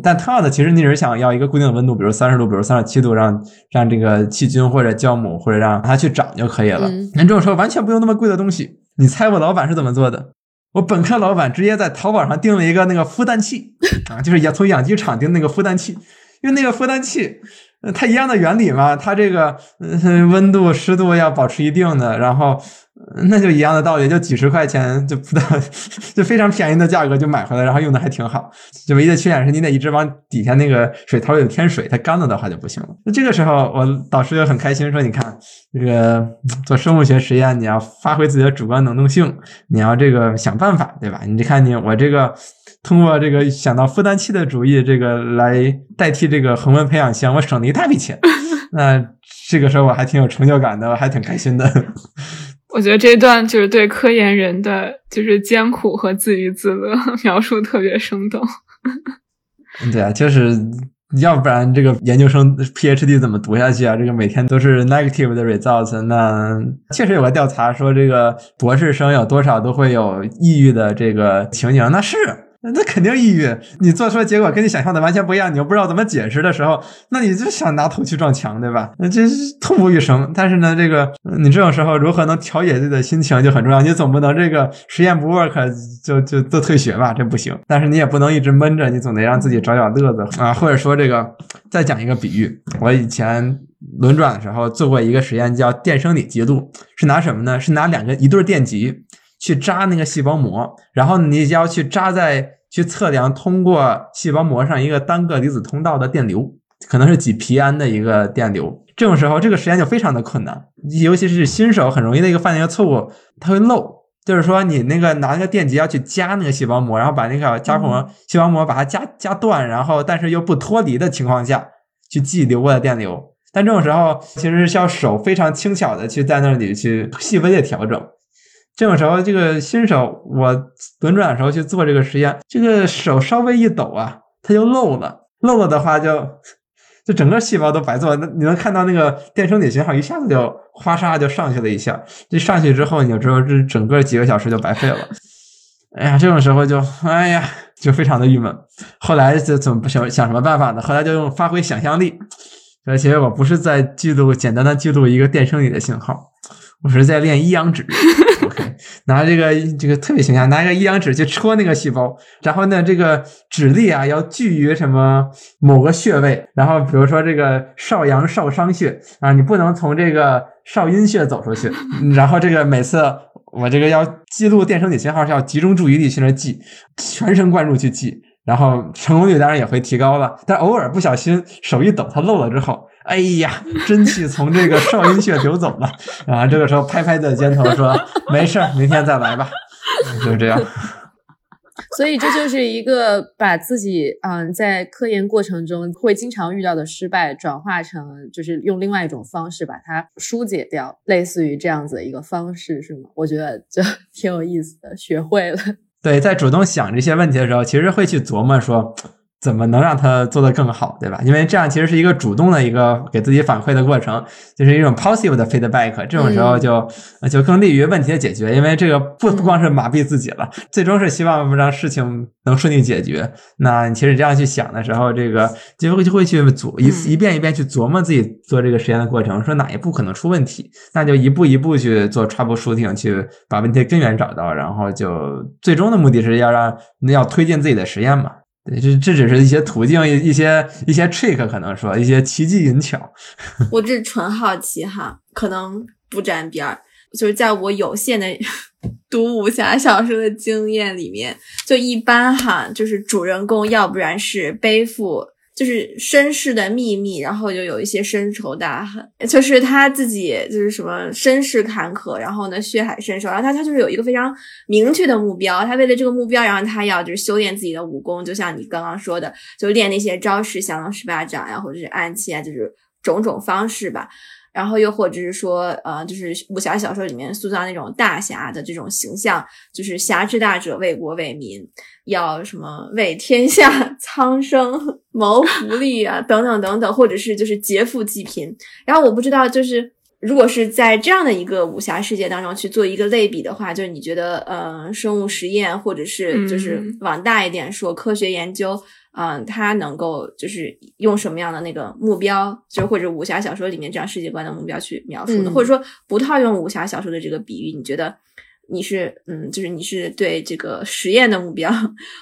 但同样的，其实你只是想要一个固定的温度，比如三十度，比如三十七度，让让这个细菌或者酵母或者让它去长就可以了。那这种时候完全不用那么贵的东西。你猜我老板是怎么做的？我本科老板直接在淘宝上订了一个那个孵蛋器啊，就是也从养鸡场订那个孵蛋器，因为那个孵蛋器。它一样的原理嘛，它这个温度、湿度要保持一定的，然后那就一样的道理，就几十块钱就不到，*laughs* 就非常便宜的价格就买回来，然后用的还挺好。就唯一的缺点是你得一直往底下那个水头里添水，它干了的话就不行了。那这个时候，我导师就很开心说：“你看，这个做生物学实验，你要发挥自己的主观能动性，你要这个想办法，对吧？你看你我这个。”通过这个想到负担器的主意，这个来代替这个恒温培养箱，我省了一大笔钱。*laughs* 那这个时候我还挺有成就感的，我还挺开心的。我觉得这段就是对科研人的就是艰苦和自娱自乐描述特别生动。*laughs* 对啊，就是要不然这个研究生 PhD 怎么读下去啊？这个每天都是 negative 的 results。那确实有个调查说，这个博士生有多少都会有抑郁的这个情景。那是。那肯定抑郁，你做出来结果跟你想象的完全不一样，你又不知道怎么解释的时候，那你就想拿头去撞墙，对吧？那这是痛不欲生。但是呢，这个你这种时候如何能调节自己的心情就很重要。你总不能这个实验不 work 就就都退学吧，这不行。但是你也不能一直闷着，你总得让自己找点乐子啊。或者说这个，再讲一个比喻，我以前轮转的时候做过一个实验，叫电生理记录，是拿什么呢？是拿两个一对电极。去扎那个细胞膜，然后你要去扎在去测量通过细胞膜上一个单个离子通道的电流，可能是几皮安的一个电流。这种时候，这个实验就非常的困难，尤其是新手很容易的一个犯的一个错误，它会漏。就是说，你那个拿那个电极要去夹那个细胞膜，然后把那个夹膜细胞膜把它夹夹断，然后但是又不脱离的情况下去记流过的电流。但这种时候，其实是要手非常轻巧的去在那里去细微的调整。这种时候，这个新手我轮转的时候去做这个实验，这个手稍微一抖啊，它就漏了。漏了的话，就就整个细胞都白做。那你能看到那个电生理信号一下子就哗嚓就上去了一下。这上去之后，你就知道这整个几个小时就白费了。哎呀，这种时候就哎呀，就非常的郁闷。后来就怎么想想什么办法呢？后来就用发挥想象力。而且我不是在记录简单的记录一个电生理的信号。我是在练一阳指拿这个这个特别形象，拿一个一阳指去戳那个细胞，然后呢，这个指力啊要聚于什么某个穴位，然后比如说这个少阳少商穴啊，你不能从这个少阴穴走出去，*laughs* 然后这个每次我这个要记录电生理信号是要集中注意力去那记，全神贯注去记，然后成功率当然也会提高了，但偶尔不小心手一抖，它漏了之后。哎呀，真气从这个少阴穴流走了 *laughs* 啊！这个时候拍拍的肩头说：“没事儿，明天再来吧。*laughs* ”就是这样。*laughs* 所以这就是一个把自己嗯在科研过程中会经常遇到的失败转化成，就是用另外一种方式把它疏解掉，类似于这样子的一个方式，是吗？我觉得就挺有意思的，学会了。对，在主动想这些问题的时候，其实会去琢磨说。怎么能让他做得更好，对吧？因为这样其实是一个主动的一个给自己反馈的过程，就是一种 positive 的 feedback。这种时候就就更利于问题的解决，因为这个不不光是麻痹自己了，最终是希望让事情能顺利解决。那其实这样去想的时候，这个就会就会去琢一一遍一遍去琢磨自己做这个实验的过程，说哪一步可能出问题，那就一步一步去做 troubleshooting，去把问题根源找到，然后就最终的目的是要让要推进自己的实验嘛。这这只是一些途径，一一些一些 trick，可能说一些奇技淫巧。*laughs* 我这纯好奇哈，可能不沾边儿。就是在我有限的 *laughs* 读武侠小说的经验里面，就一般哈，就是主人公要不然是背负。就是身世的秘密，然后就有一些深仇大恨，就是他自己就是什么身世坎坷，然后呢血海深仇，然后他他就是有一个非常明确的目标，他为了这个目标，然后他要就是修炼自己的武功，就像你刚刚说的，就练那些招式，降龙十八掌呀，或者是暗器啊，就是种种方式吧。然后又或者是说，呃，就是武侠小说里面塑造那种大侠的这种形象，就是侠之大者，为国为民，要什么为天下 *laughs* 苍生谋福利啊，等等等等，或者是就是劫富济贫。然后我不知道，就是如果是在这样的一个武侠世界当中去做一个类比的话，就是你觉得，呃，生物实验或者是就是往大一点说科学研究。嗯，它能够就是用什么样的那个目标，就或者武侠小说里面这样世界观的目标去描述呢？或者说不套用武侠小说的这个比喻，你觉得你是嗯，就是你是对这个实验的目标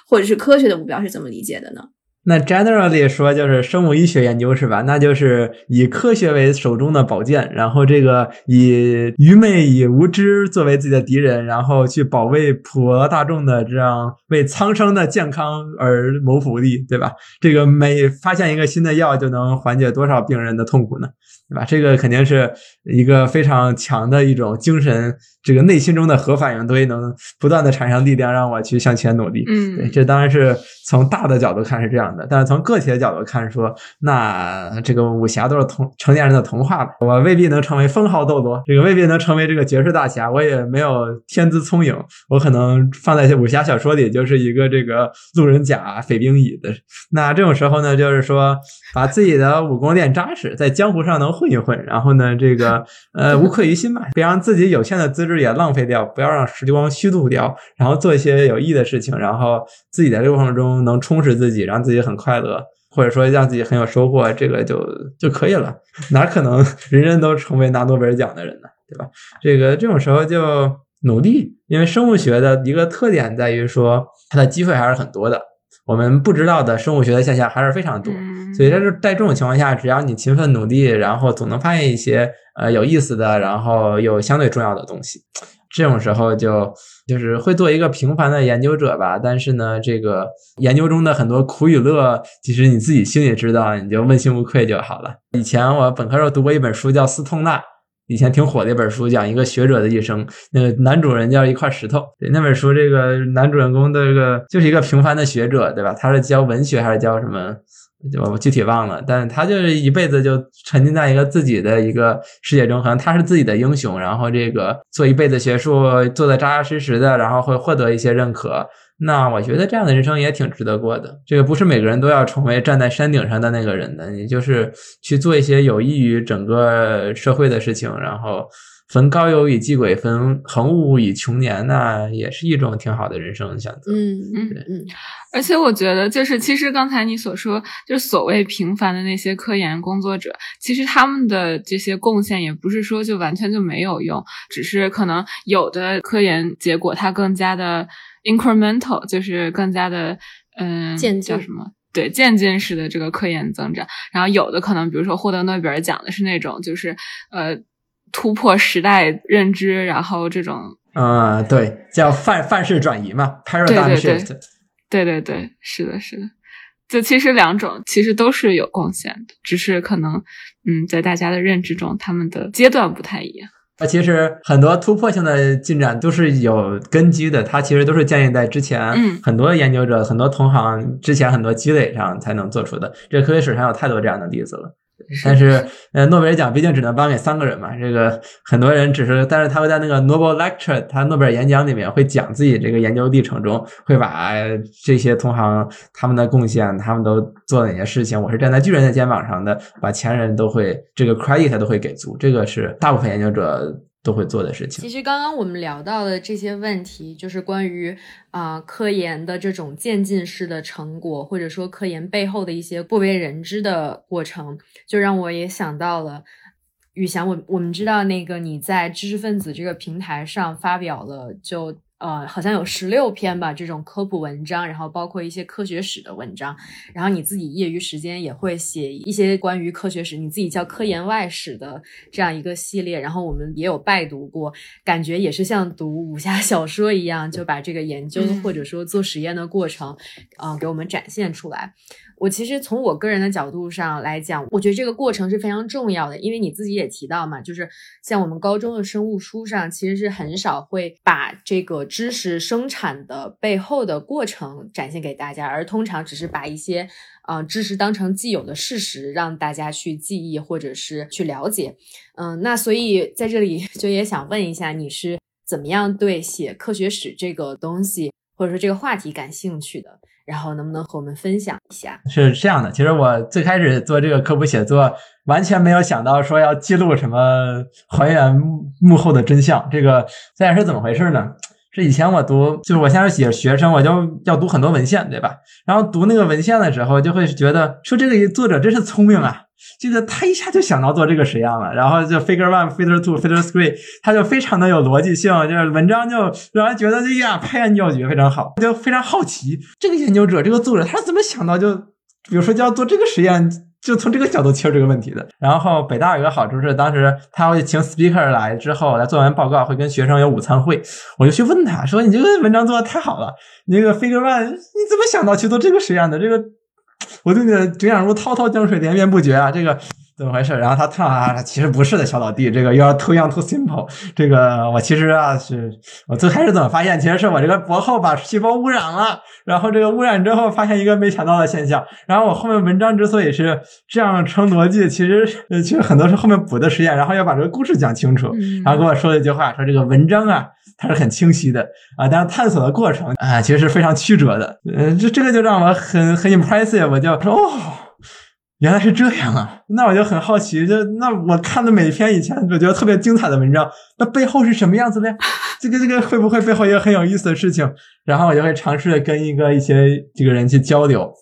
或者是科学的目标是怎么理解的呢？那 generally 说就是生物医学研究是吧？那就是以科学为手中的宝剑，然后这个以愚昧、以无知作为自己的敌人，然后去保卫普罗大众的这样为苍生的健康而谋福利，对吧？这个每发现一个新的药，就能缓解多少病人的痛苦呢？对吧？这个肯定是一个非常强的一种精神，这个内心中的核反应堆能不断的产生力量，让我去向前努力。嗯，对，这当然是从大的角度看是这样的，但是从个体的角度看，说那这个武侠都是童成年人的童话吧？我未必能成为封号斗罗，这个未必能成为这个绝世大侠，我也没有天资聪颖，我可能放在武侠小说里就是一个这个路人甲、匪兵乙的。那这种时候呢，就是说把自己的武功练扎实，在江湖上能。混一混，然后呢，这个呃，无愧于心吧，别让自己有限的资质也浪费掉，不要让时光虚度掉，然后做一些有意义的事情，然后自己在这个过程中能充实自己，让自己很快乐，或者说让自己很有收获，这个就就可以了。哪可能人人都成为拿诺贝尔奖的人呢？对吧？这个这种时候就努力，因为生物学的一个特点在于说，它的机会还是很多的。我们不知道的生物学的现象还是非常多，所以在这在这种情况下，只要你勤奋努力，然后总能发现一些呃有意思的，然后又相对重要的东西。这种时候就就是会做一个平凡的研究者吧。但是呢，这个研究中的很多苦与乐，其实你自己心里知道，你就问心无愧就好了。以前我本科时候读过一本书，叫《斯通纳》。以前挺火的一本书，讲一个学者的一生。那个男主人叫一块石头。对，那本书这个男主人公的这个就是一个平凡的学者，对吧？他是教文学还是教什么？我具体忘了。但他就是一辈子就沉浸在一个自己的一个世界中，可能他是自己的英雄。然后这个做一辈子学术，做的扎扎实实的，然后会获得一些认可。那我觉得这样的人生也挺值得过的。这个不是每个人都要成为站在山顶上的那个人的，你就是去做一些有益于整个社会的事情，然后分高友以济鬼，分恒物以穷年，那也是一种挺好的人生选择。嗯嗯嗯。而且我觉得，就是其实刚才你所说，就是所谓平凡的那些科研工作者，其实他们的这些贡献也不是说就完全就没有用，只是可能有的科研结果它更加的。incremental 就是更加的，嗯，叫什么？对，渐进式的这个科研增长。然后有的可能，比如说获得诺贝尔奖的是那种，就是呃，突破时代认知，然后这种，啊，对，叫范范式转移嘛，paradigm shift。对对对，是的，是的。就其实两种其实都是有贡献的，只是可能，嗯，在大家的认知中，他们的阶段不太一样。那其实很多突破性的进展都是有根基的，它其实都是建立在之前很多研究者、很多同行之前很多积累上才能做出的。这科学史上有太多这样的例子了。但是，呃，诺贝尔奖毕竟只能颁给三个人嘛。这个很多人只是，但是他会在那个 Nobel Lecture，他诺贝尔演讲里面会讲自己这个研究历程中，会把这些同行他们的贡献，他们都做了哪些事情。我是站在巨人的肩膀上的，把前人都会这个 credit 都会给足。这个是大部分研究者。都会做的事情。其实刚刚我们聊到的这些问题，就是关于啊科研的这种渐进式的成果，或者说科研背后的一些不为人知的过程，就让我也想到了宇翔。我我们知道那个你在知识分子这个平台上发表了就。呃，好像有十六篇吧，这种科普文章，然后包括一些科学史的文章，然后你自己业余时间也会写一些关于科学史，你自己叫科研外史的这样一个系列，然后我们也有拜读过，感觉也是像读武侠小说一样，就把这个研究或者说做实验的过程，嗯，给我们展现出来。我其实从我个人的角度上来讲，我觉得这个过程是非常重要的，因为你自己也提到嘛，就是像我们高中的生物书上，其实是很少会把这个知识生产的背后的过程展现给大家，而通常只是把一些呃知识当成既有的事实让大家去记忆或者是去了解。嗯，那所以在这里就也想问一下，你是怎么样对写科学史这个东西或者说这个话题感兴趣的？然后能不能和我们分享一下？是这样的，其实我最开始做这个科普写作，完全没有想到说要记录什么还原幕后的真相。这个现在是怎么回事呢？是以前我读，就是我现在写学生，我就要读很多文献，对吧？然后读那个文献的时候，就会觉得说这个作者真是聪明啊。这个他一下就想到做这个实验了，然后就 figure one, figure two, figure three，他就非常的有逻辑性，就是文章就让人觉得哎呀，拍案叫绝，非常好，就非常好奇这个研究者、这个作者他怎么想到就，比如说就要做这个实验，就从这个角度切入这个问题的。然后北大有个好处是，当时他会请 speaker 来之后来做完报告，会跟学生有午餐会，我就去问他说：“你这个文章做的太好了，你那个 figure one 你怎么想到去做这个实验的？这个。”我对你的景仰如滔滔江水连绵不绝啊，这个怎么回事？然后他唱啊，其实不是的，小老弟，这个 you are too young too simple。这个我其实啊，是我最开始怎么发现，其实是我这个博后把细胞污染了，然后这个污染之后发现一个没想到的现象。然后我后面文章之所以是这样成逻辑，其实其实很多是后面补的实验，然后要把这个故事讲清楚。然后跟我说了一句话，说这个文章啊。它是很清晰的啊，但是探索的过程啊，其实是非常曲折的。嗯，这这个就让我很很 impressive，我就说哦，原来是这样啊。*laughs* 那我就很好奇，就那我看的每一篇以前我觉得特别精彩的文章，那背后是什么样子的呀？*laughs* 这个这个会不会背后有很有意思的事情？然后我就会尝试跟一个一些这个人去交流。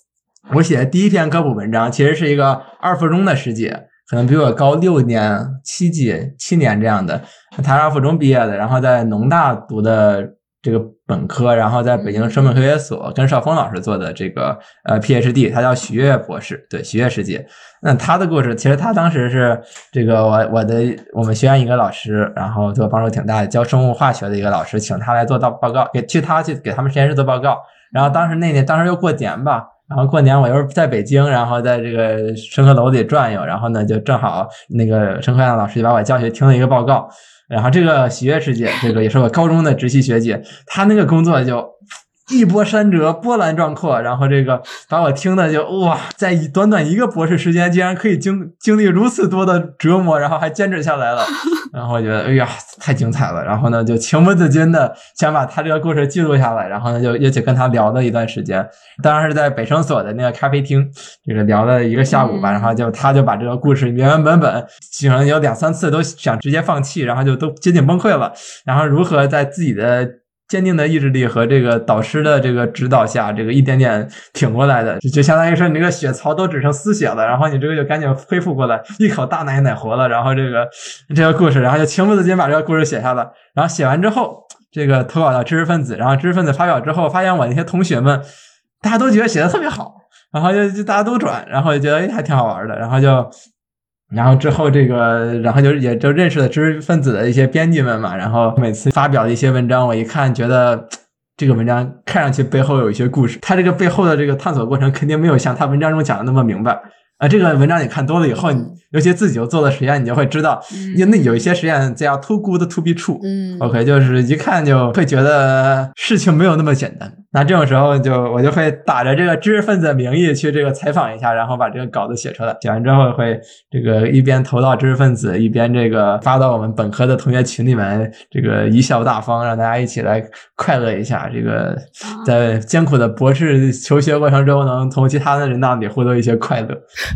我写的第一篇科普文章其实是一个二附中的师姐。可能比我高六年、七几、七年这样的，他二附中毕业的，然后在农大读的这个本科，然后在北京生命科学所跟邵峰老师做的这个呃 PhD，他叫许悦博士，对许悦师姐。那他的故事，其实他当时是这个我我的我们学院一个老师，然后对我帮助挺大的，教生物化学的一个老师，请他来做到报告，给去他去给他们实验室做报告。然后当时那年，当时又过年吧。然后过年我又是在北京，然后在这个生科楼里转悠，然后呢就正好那个生科院老师就把我叫去听了一个报告，然后这个喜悦师姐，这个也是我高中的直系学姐，她那个工作就。一波三折，波澜壮阔，然后这个把我听的就哇，在一短短一个博士时间，竟然可以经经历如此多的折磨，然后还坚持下来了，*laughs* 然后我觉得哎呀，太精彩了，然后呢就情不自禁的想把他这个故事记录下来，然后呢就一起跟他聊了一段时间，当然是在北生所的那个咖啡厅，这个聊了一个下午吧，然后就他就把这个故事原原本本，基本上有两三次都想直接放弃，然后就都接近崩溃了，然后如何在自己的。坚定的意志力和这个导师的这个指导下，这个一点点挺过来的，就就相当于说你这个血槽都只剩丝血了，然后你这个就赶紧恢复过来，一口大奶奶活了，然后这个这个故事，然后就情不自禁把这个故事写下了。然后写完之后，这个投稿到知识分子，然后知识分子发表之后，发现我那些同学们大家都觉得写的特别好，然后就就大家都转，然后就觉得哎还挺好玩的，然后就。然后之后这个，然后就也就认识了知识分子的一些编辑们嘛。然后每次发表的一些文章，我一看，觉得这个文章看上去背后有一些故事。他这个背后的这个探索过程，肯定没有像他文章中讲的那么明白。啊，这个文章你看多了以后，你尤其自己又做了实验，你就会知道，因那有一些实验叫 too good to be true。嗯，OK，就是一看就会觉得事情没有那么简单。那这种时候就我就会打着这个知识分子的名义去这个采访一下，然后把这个稿子写出来。写完之后会这个一边投到知识分子，一边这个发到我们本科的同学群里面，这个贻笑大方，让大家一起来快乐一下。这个在艰苦的博士求学过程中，能从其他的人那里获得一些快乐。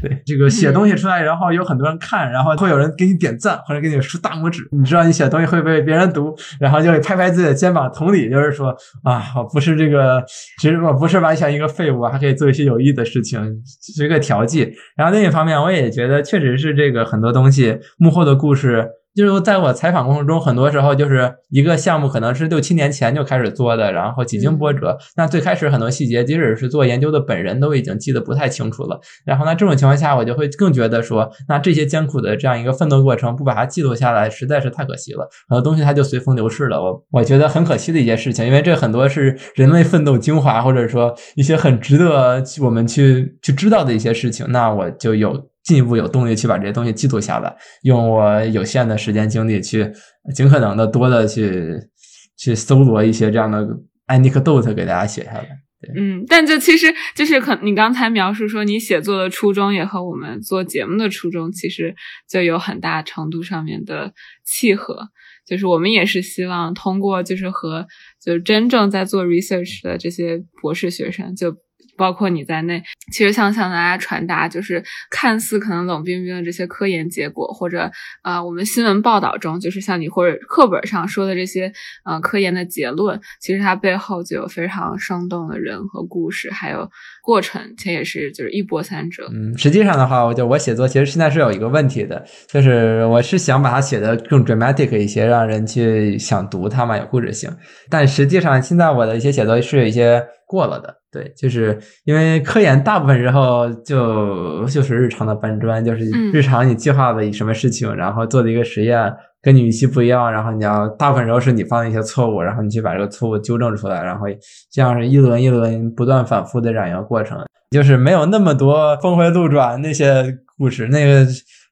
对，这个写东西出来，然后有很多人看，然后会有人给你点赞或者给你竖大拇指。你知道你写东西会被别人读，然后就会拍拍自己的肩膀，同理就是说啊，我不是这个。呃，其实我不是完全一个废物，还可以做一些有益的事情，是一个调剂。然后另一方面，我也觉得确实是这个很多东西幕后的故事。就是在我采访过程中，很多时候就是一个项目可能是六七年前就开始做的，然后几经波折。那最开始很多细节，即使是做研究的本人都已经记得不太清楚了。然后呢，这种情况下，我就会更觉得说，那这些艰苦的这样一个奋斗过程，不把它记录下来，实在是太可惜了。很多东西它就随风流逝了。我 *laughs* 我觉得很可惜的一件事情，因为这很多是人类奋斗精华，或者说一些很值得我们去去知道的一些事情。那我就有。进一步有动力去把这些东西记录下来，用我有限的时间精力去尽可能的多的去去搜罗一些这样的 anecdote 给大家写下来。嗯，但这其实就是可你刚才描述说你写作的初衷也和我们做节目的初衷其实就有很大程度上面的契合。就是我们也是希望通过就是和就是真正在做 research 的这些博士学生就。包括你在内，其实想向大家传达，就是看似可能冷冰冰的这些科研结果，或者啊，我们新闻报道中，就是像你或者课本上说的这些，呃，科研的结论，其实它背后就有非常生动的人和故事，还有过程，且也是就是一波三折。嗯，实际上的话，我就我写作其实现在是有一个问题的，就是我是想把它写的更 dramatic 一些，让人去想读它嘛，有故事性。但实际上现在我的一些写作是有一些过了的。对，就是因为科研大部分时候就就是日常的搬砖，就是日常你计划的什么事情，然后做的一个实验跟你预期不一样，然后你要大部分时候是你犯了一些错误，然后你去把这个错误纠正出来，然后这样是一轮一轮不断反复的这样一个过程，就是没有那么多峰回路转那些故事，那个。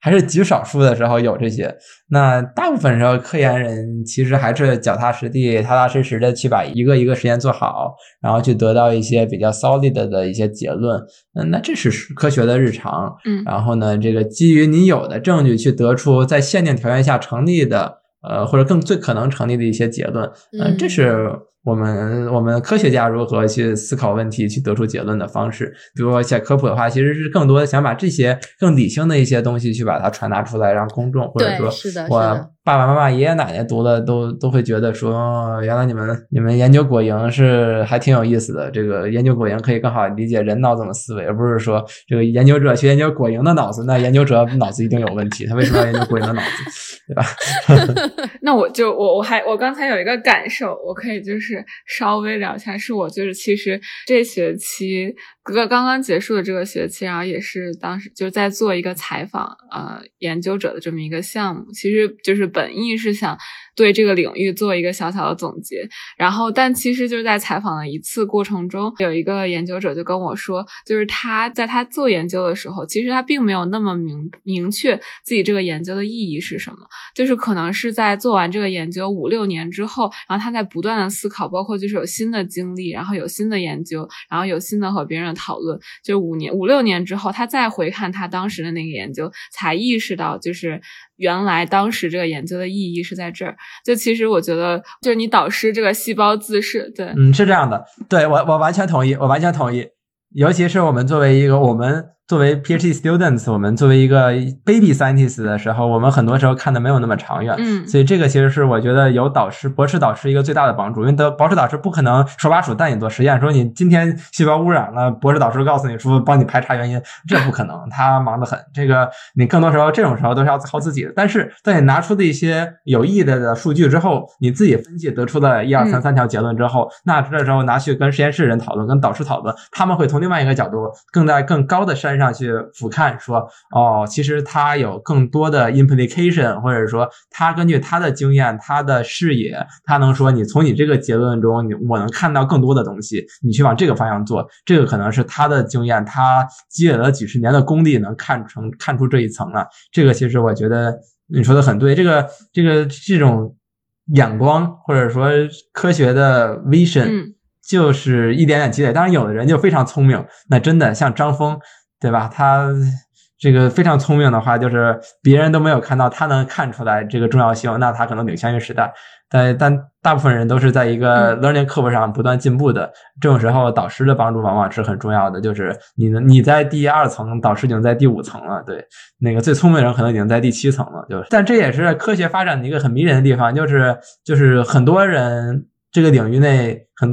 还是极少数的时候有这些，那大部分时候科研人其实还是脚踏实地、踏踏实实的去把一个一个实验做好，然后去得到一些比较 solid 的一些结论。嗯，那这是科学的日常。嗯，然后呢，这个基于你有的证据去得出在限定条件下成立的，呃，或者更最可能成立的一些结论。嗯，这是。我们我们科学家如何去思考问题，去得出结论的方式，比如说写科普的话，其实是更多的想把这些更理性的一些东西去把它传达出来，让公众或者说我。爸爸妈妈、爷爷奶奶读了都都会觉得说，原来你们你们研究果蝇是还挺有意思的。这个研究果蝇可以更好理解人脑怎么思维，而不是说这个研究者去研究果蝇的脑子，那研究者脑子一定有问题。他为什么要研究果蝇的脑子，对吧？那我就我我还我刚才有一个感受，我可以就是稍微聊一下，是我就是其实这学期。哥刚刚结束的这个学期，然后也是当时就是在做一个采访，呃，研究者的这么一个项目，其实就是本意是想。对这个领域做一个小小的总结，然后，但其实就是在采访的一次过程中，有一个研究者就跟我说，就是他在他做研究的时候，其实他并没有那么明明确自己这个研究的意义是什么，就是可能是在做完这个研究五六年之后，然后他在不断的思考，包括就是有新的经历，然后有新的研究，然后有新的和别人的讨论，就五年五六年之后，他再回看他当时的那个研究，才意识到就是。原来当时这个研究的意义是在这儿，就其实我觉得，就是你导师这个细胞自噬，对，嗯，是这样的，对我我完全同意，我完全同意，尤其是我们作为一个我们。作为 PhD students，我们作为一个 baby scientist 的时候，我们很多时候看的没有那么长远，嗯，所以这个其实是我觉得有导师、博士导师一个最大的帮助，因为的博士导师不可能手把手带你做实验，说你今天细胞污染了，博士导师告诉你说帮你排查原因，这不可能，他忙得很。这个你更多时候这种时候都是要靠自己的。但是在你拿出的一些有意义的的数据之后，你自己分析得出的一二三三条结论之后，那这时候拿去跟实验室人讨论，跟导师讨论，他们会从另外一个角度，更在更高的山。上去俯瞰说，哦，其实他有更多的 implication，或者说他根据他的经验、他的视野，他能说你从你这个结论中，你我能看到更多的东西，你去往这个方向做，这个可能是他的经验，他积累了几十年的功力，能看成看出这一层了。这个其实我觉得你说的很对，这个这个这种眼光或者说科学的 vision，就是一点点积累。当然，有的人就非常聪明，那真的像张峰。对吧？他这个非常聪明的话，就是别人都没有看到，他能看出来这个重要性，那他可能领先于时代。但但大部分人都是在一个 learning curve 上不断进步的，这种时候导师的帮助往往是很重要的。就是你你在第二层，导师已经在第五层了。对，那个最聪明的人可能已经在第七层了。就但这也是科学发展的一个很迷人的地方，就是就是很多人。这个领域内，很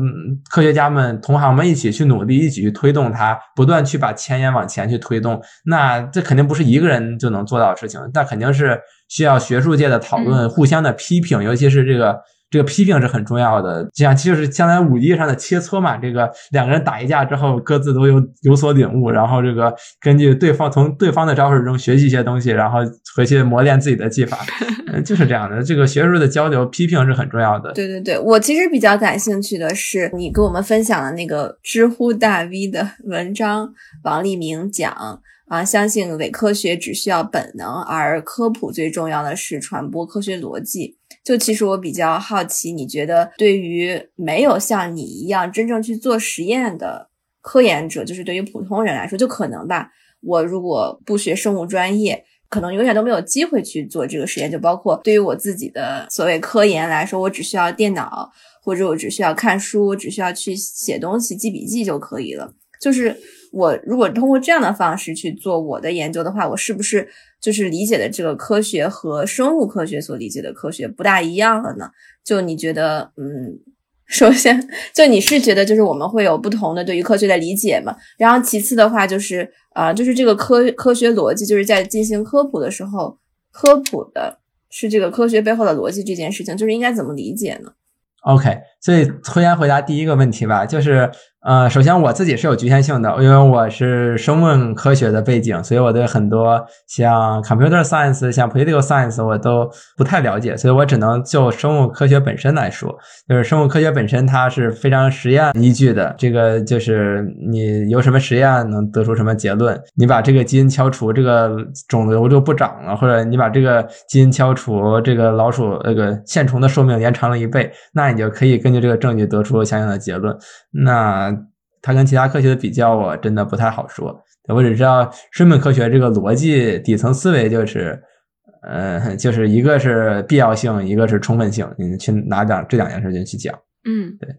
科学家们、同行们一起去努力，一起去推动它，不断去把前沿往前去推动。那这肯定不是一个人就能做到的事情，那肯定是需要学术界的讨论、互相的批评，尤其是这个。这个批评是很重要的，这样就是相当于武艺上的切磋嘛。这个两个人打一架之后，各自都有有所领悟，然后这个根据对方从对方的招式中学习一些东西，然后回去磨练自己的技法，*laughs* 嗯，就是这样的。这个学术的交流、批评是很重要的。对对对，我其实比较感兴趣的是你给我们分享的那个知乎大 V 的文章，王立明讲啊，相信伪科学只需要本能，而科普最重要的是传播科学逻辑。就其实我比较好奇，你觉得对于没有像你一样真正去做实验的科研者，就是对于普通人来说，就可能吧，我如果不学生物专业，可能永远都没有机会去做这个实验。就包括对于我自己的所谓科研来说，我只需要电脑，或者我只需要看书，我只需要去写东西、记笔记就可以了。就是我如果通过这样的方式去做我的研究的话，我是不是就是理解的这个科学和生物科学所理解的科学不大一样了呢？就你觉得，嗯，*laughs* 首先就你是觉得就是我们会有不同的对于科学的理解嘛？然后其次的话就是啊、就是这个科科学逻辑，就是在进行科普的时候，科普的是这个科学背后的逻辑这件事情，就是应该怎么理解呢？OK，所以先回答第一个问题吧，就是呃，首先我自己是有局限性的，因为我是生物科学的背景，所以我对很多像 computer science、像 political science 我都不太了解，所以我只能就生物科学本身来说，就是生物科学本身它是非常实验依据的，这个就是你有什么实验能得出什么结论，你把这个基因敲除，这个肿瘤就不长了，或者你把这个基因敲除，这个老鼠那个线虫的寿命延长了一倍，那你就可以跟根据这个证据得出相应的结论。那它跟其他科学的比较，我真的不太好说。我只知道生命科学这个逻辑底层思维就是，呃，就是一个是必要性，一个是充分性，你去拿两这两件事情去讲。嗯对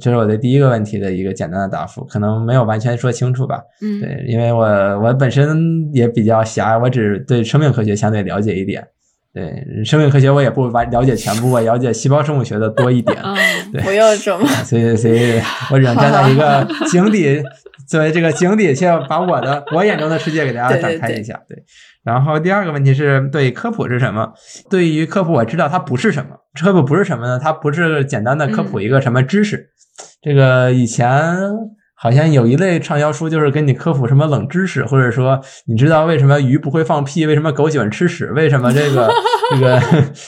这是我对第一个问题的一个简单的答复，可能没有完全说清楚吧。嗯，对，因为我我本身也比较狭隘，我只对生命科学相对了解一点。对生命科学我也不完了解全部，我了解细胞生物学的多一点。嗯对不用这么所以，所以我只能站在一个井底，作为这个井底，去把我的我眼中的世界给大家展开一下。对，然后第二个问题是对科普是什么？对于科普，我知道它不是什么，科普不是什么呢？它不是简单的科普一个什么知识。这个以前好像有一类畅销书，就是跟你科普什么冷知识，或者说你知道为什么鱼不会放屁，为什么狗喜欢吃屎，为什么这个 *laughs* 这个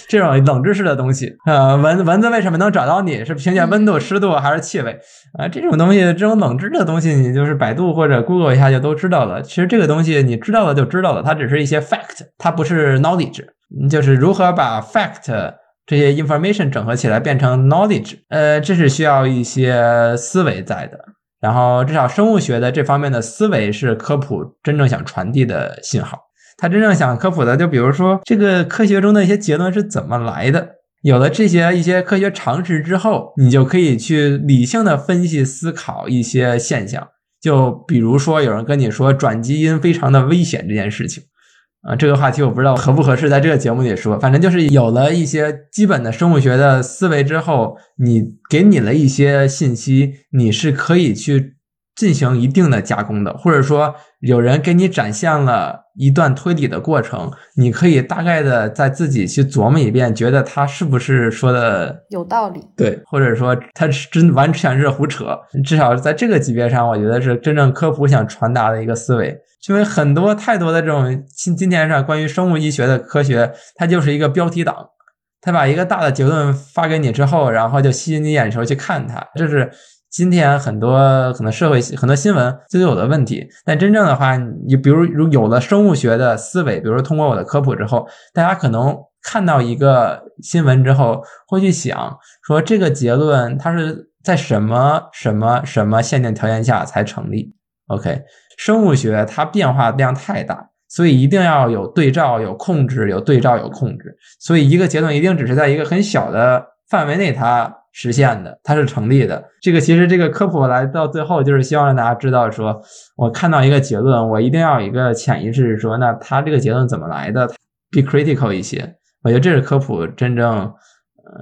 这种冷知识的东西，呃，蚊蚊子为什么能找到你，是凭借温度、湿度还是气味？啊、这种东西，这种冷知识的东西，你就是百度或者 Google 一下就都知道了。其实这个东西你知道了就知道了，它只是一些 fact，它不是 knowledge。嗯就是如何把 fact 这些 information 整合起来变成 knowledge，呃，这是需要一些思维在的。然后至少生物学的这方面的思维是科普真正想传递的信号。他真正想科普的，就比如说这个科学中的一些结论是怎么来的。有了这些一些科学常识之后，你就可以去理性的分析思考一些现象。就比如说，有人跟你说转基因非常的危险这件事情，啊，这个话题我不知道合不合适在这个节目里说。反正就是有了一些基本的生物学的思维之后，你给你了一些信息，你是可以去进行一定的加工的，或者说有人给你展现了一段推理的过程，你可以大概的再自己去琢磨一遍，觉得他是不是说的有道理。对，或者说他是真完全是胡扯。至少在这个级别上，我觉得是真正科普想传达的一个思维。因为很多太多的这种今今天上关于生物医学的科学，它就是一个标题党，他把一个大的结论发给你之后，然后就吸引你眼球去看它，这是今天很多可能社会很多新闻就有的问题。但真正的话，你比如如有了生物学的思维，比如说通过我的科普之后，大家可能看到一个新闻之后，会去想说这个结论它是在什么什么什么限定条件下才成立？OK，生物学它变化量太大，所以一定要有对照、有控制、有对照、有控制。所以一个结论一定只是在一个很小的范围内它实现的，它是成立的。这个其实这个科普来到最后，就是希望让大家知道说，我看到一个结论，我一定要有一个潜意识说，那它这个结论怎么来的？be critical 一些。我觉得这是科普真正，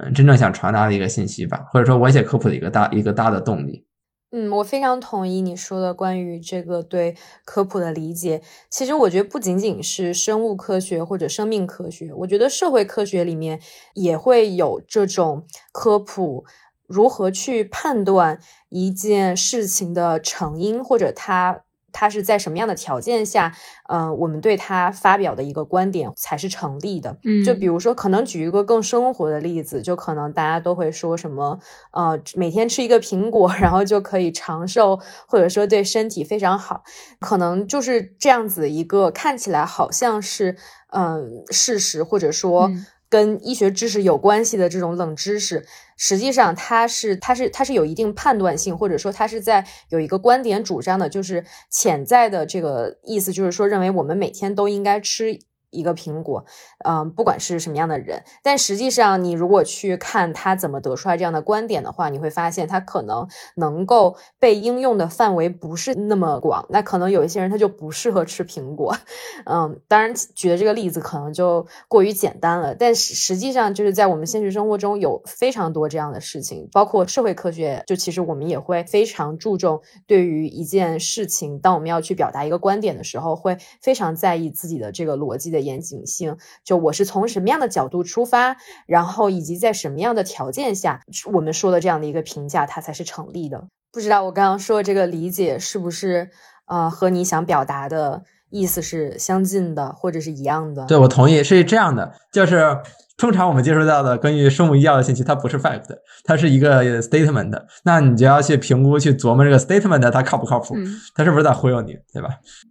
呃，真正想传达的一个信息吧，或者说我写科普的一个大一个大的动力。嗯，我非常同意你说的关于这个对科普的理解。其实我觉得不仅仅是生物科学或者生命科学，我觉得社会科学里面也会有这种科普，如何去判断一件事情的成因，或者它它是在什么样的条件下，呃，我们对它发表的一个观点才是成立的。嗯就比如说，可能举一个更生活的例子，就可能大家都会说什么，呃，每天吃一个苹果，然后就可以长寿，或者说对身体非常好，可能就是这样子一个看起来好像是，嗯、事实，或者说嗯跟医学知识有关系的这种冷知识，实际上它是它是它是有一定判断性，或者说它是在有一个观点主张的，就是潜在的这个意思，就是说认为我们每天都应该吃。一个苹果，嗯，不管是什么样的人，但实际上，你如果去看他怎么得出来这样的观点的话，你会发现他可能能够被应用的范围不是那么广。那可能有一些人他就不适合吃苹果，嗯，当然举的这个例子可能就过于简单了。但实实际上，就是在我们现实生活中有非常多这样的事情，包括社会科学，就其实我们也会非常注重对于一件事情，当我们要去表达一个观点的时候，会非常在意自己的这个逻辑的。严谨性，就我是从什么样的角度出发，然后以及在什么样的条件下，我们说的这样的一个评价，它才是成立的。不知道我刚刚说的这个理解是不是呃和你想表达的意思是相近的，或者是一样的？对，我同意，是这样的，就是。通常我们接收到的关于生物医药的信息，它不是 fact，它是一个 statement。那你就要去评估、去琢磨这个 statement 它靠不靠谱，它是不是在忽悠你，对吧？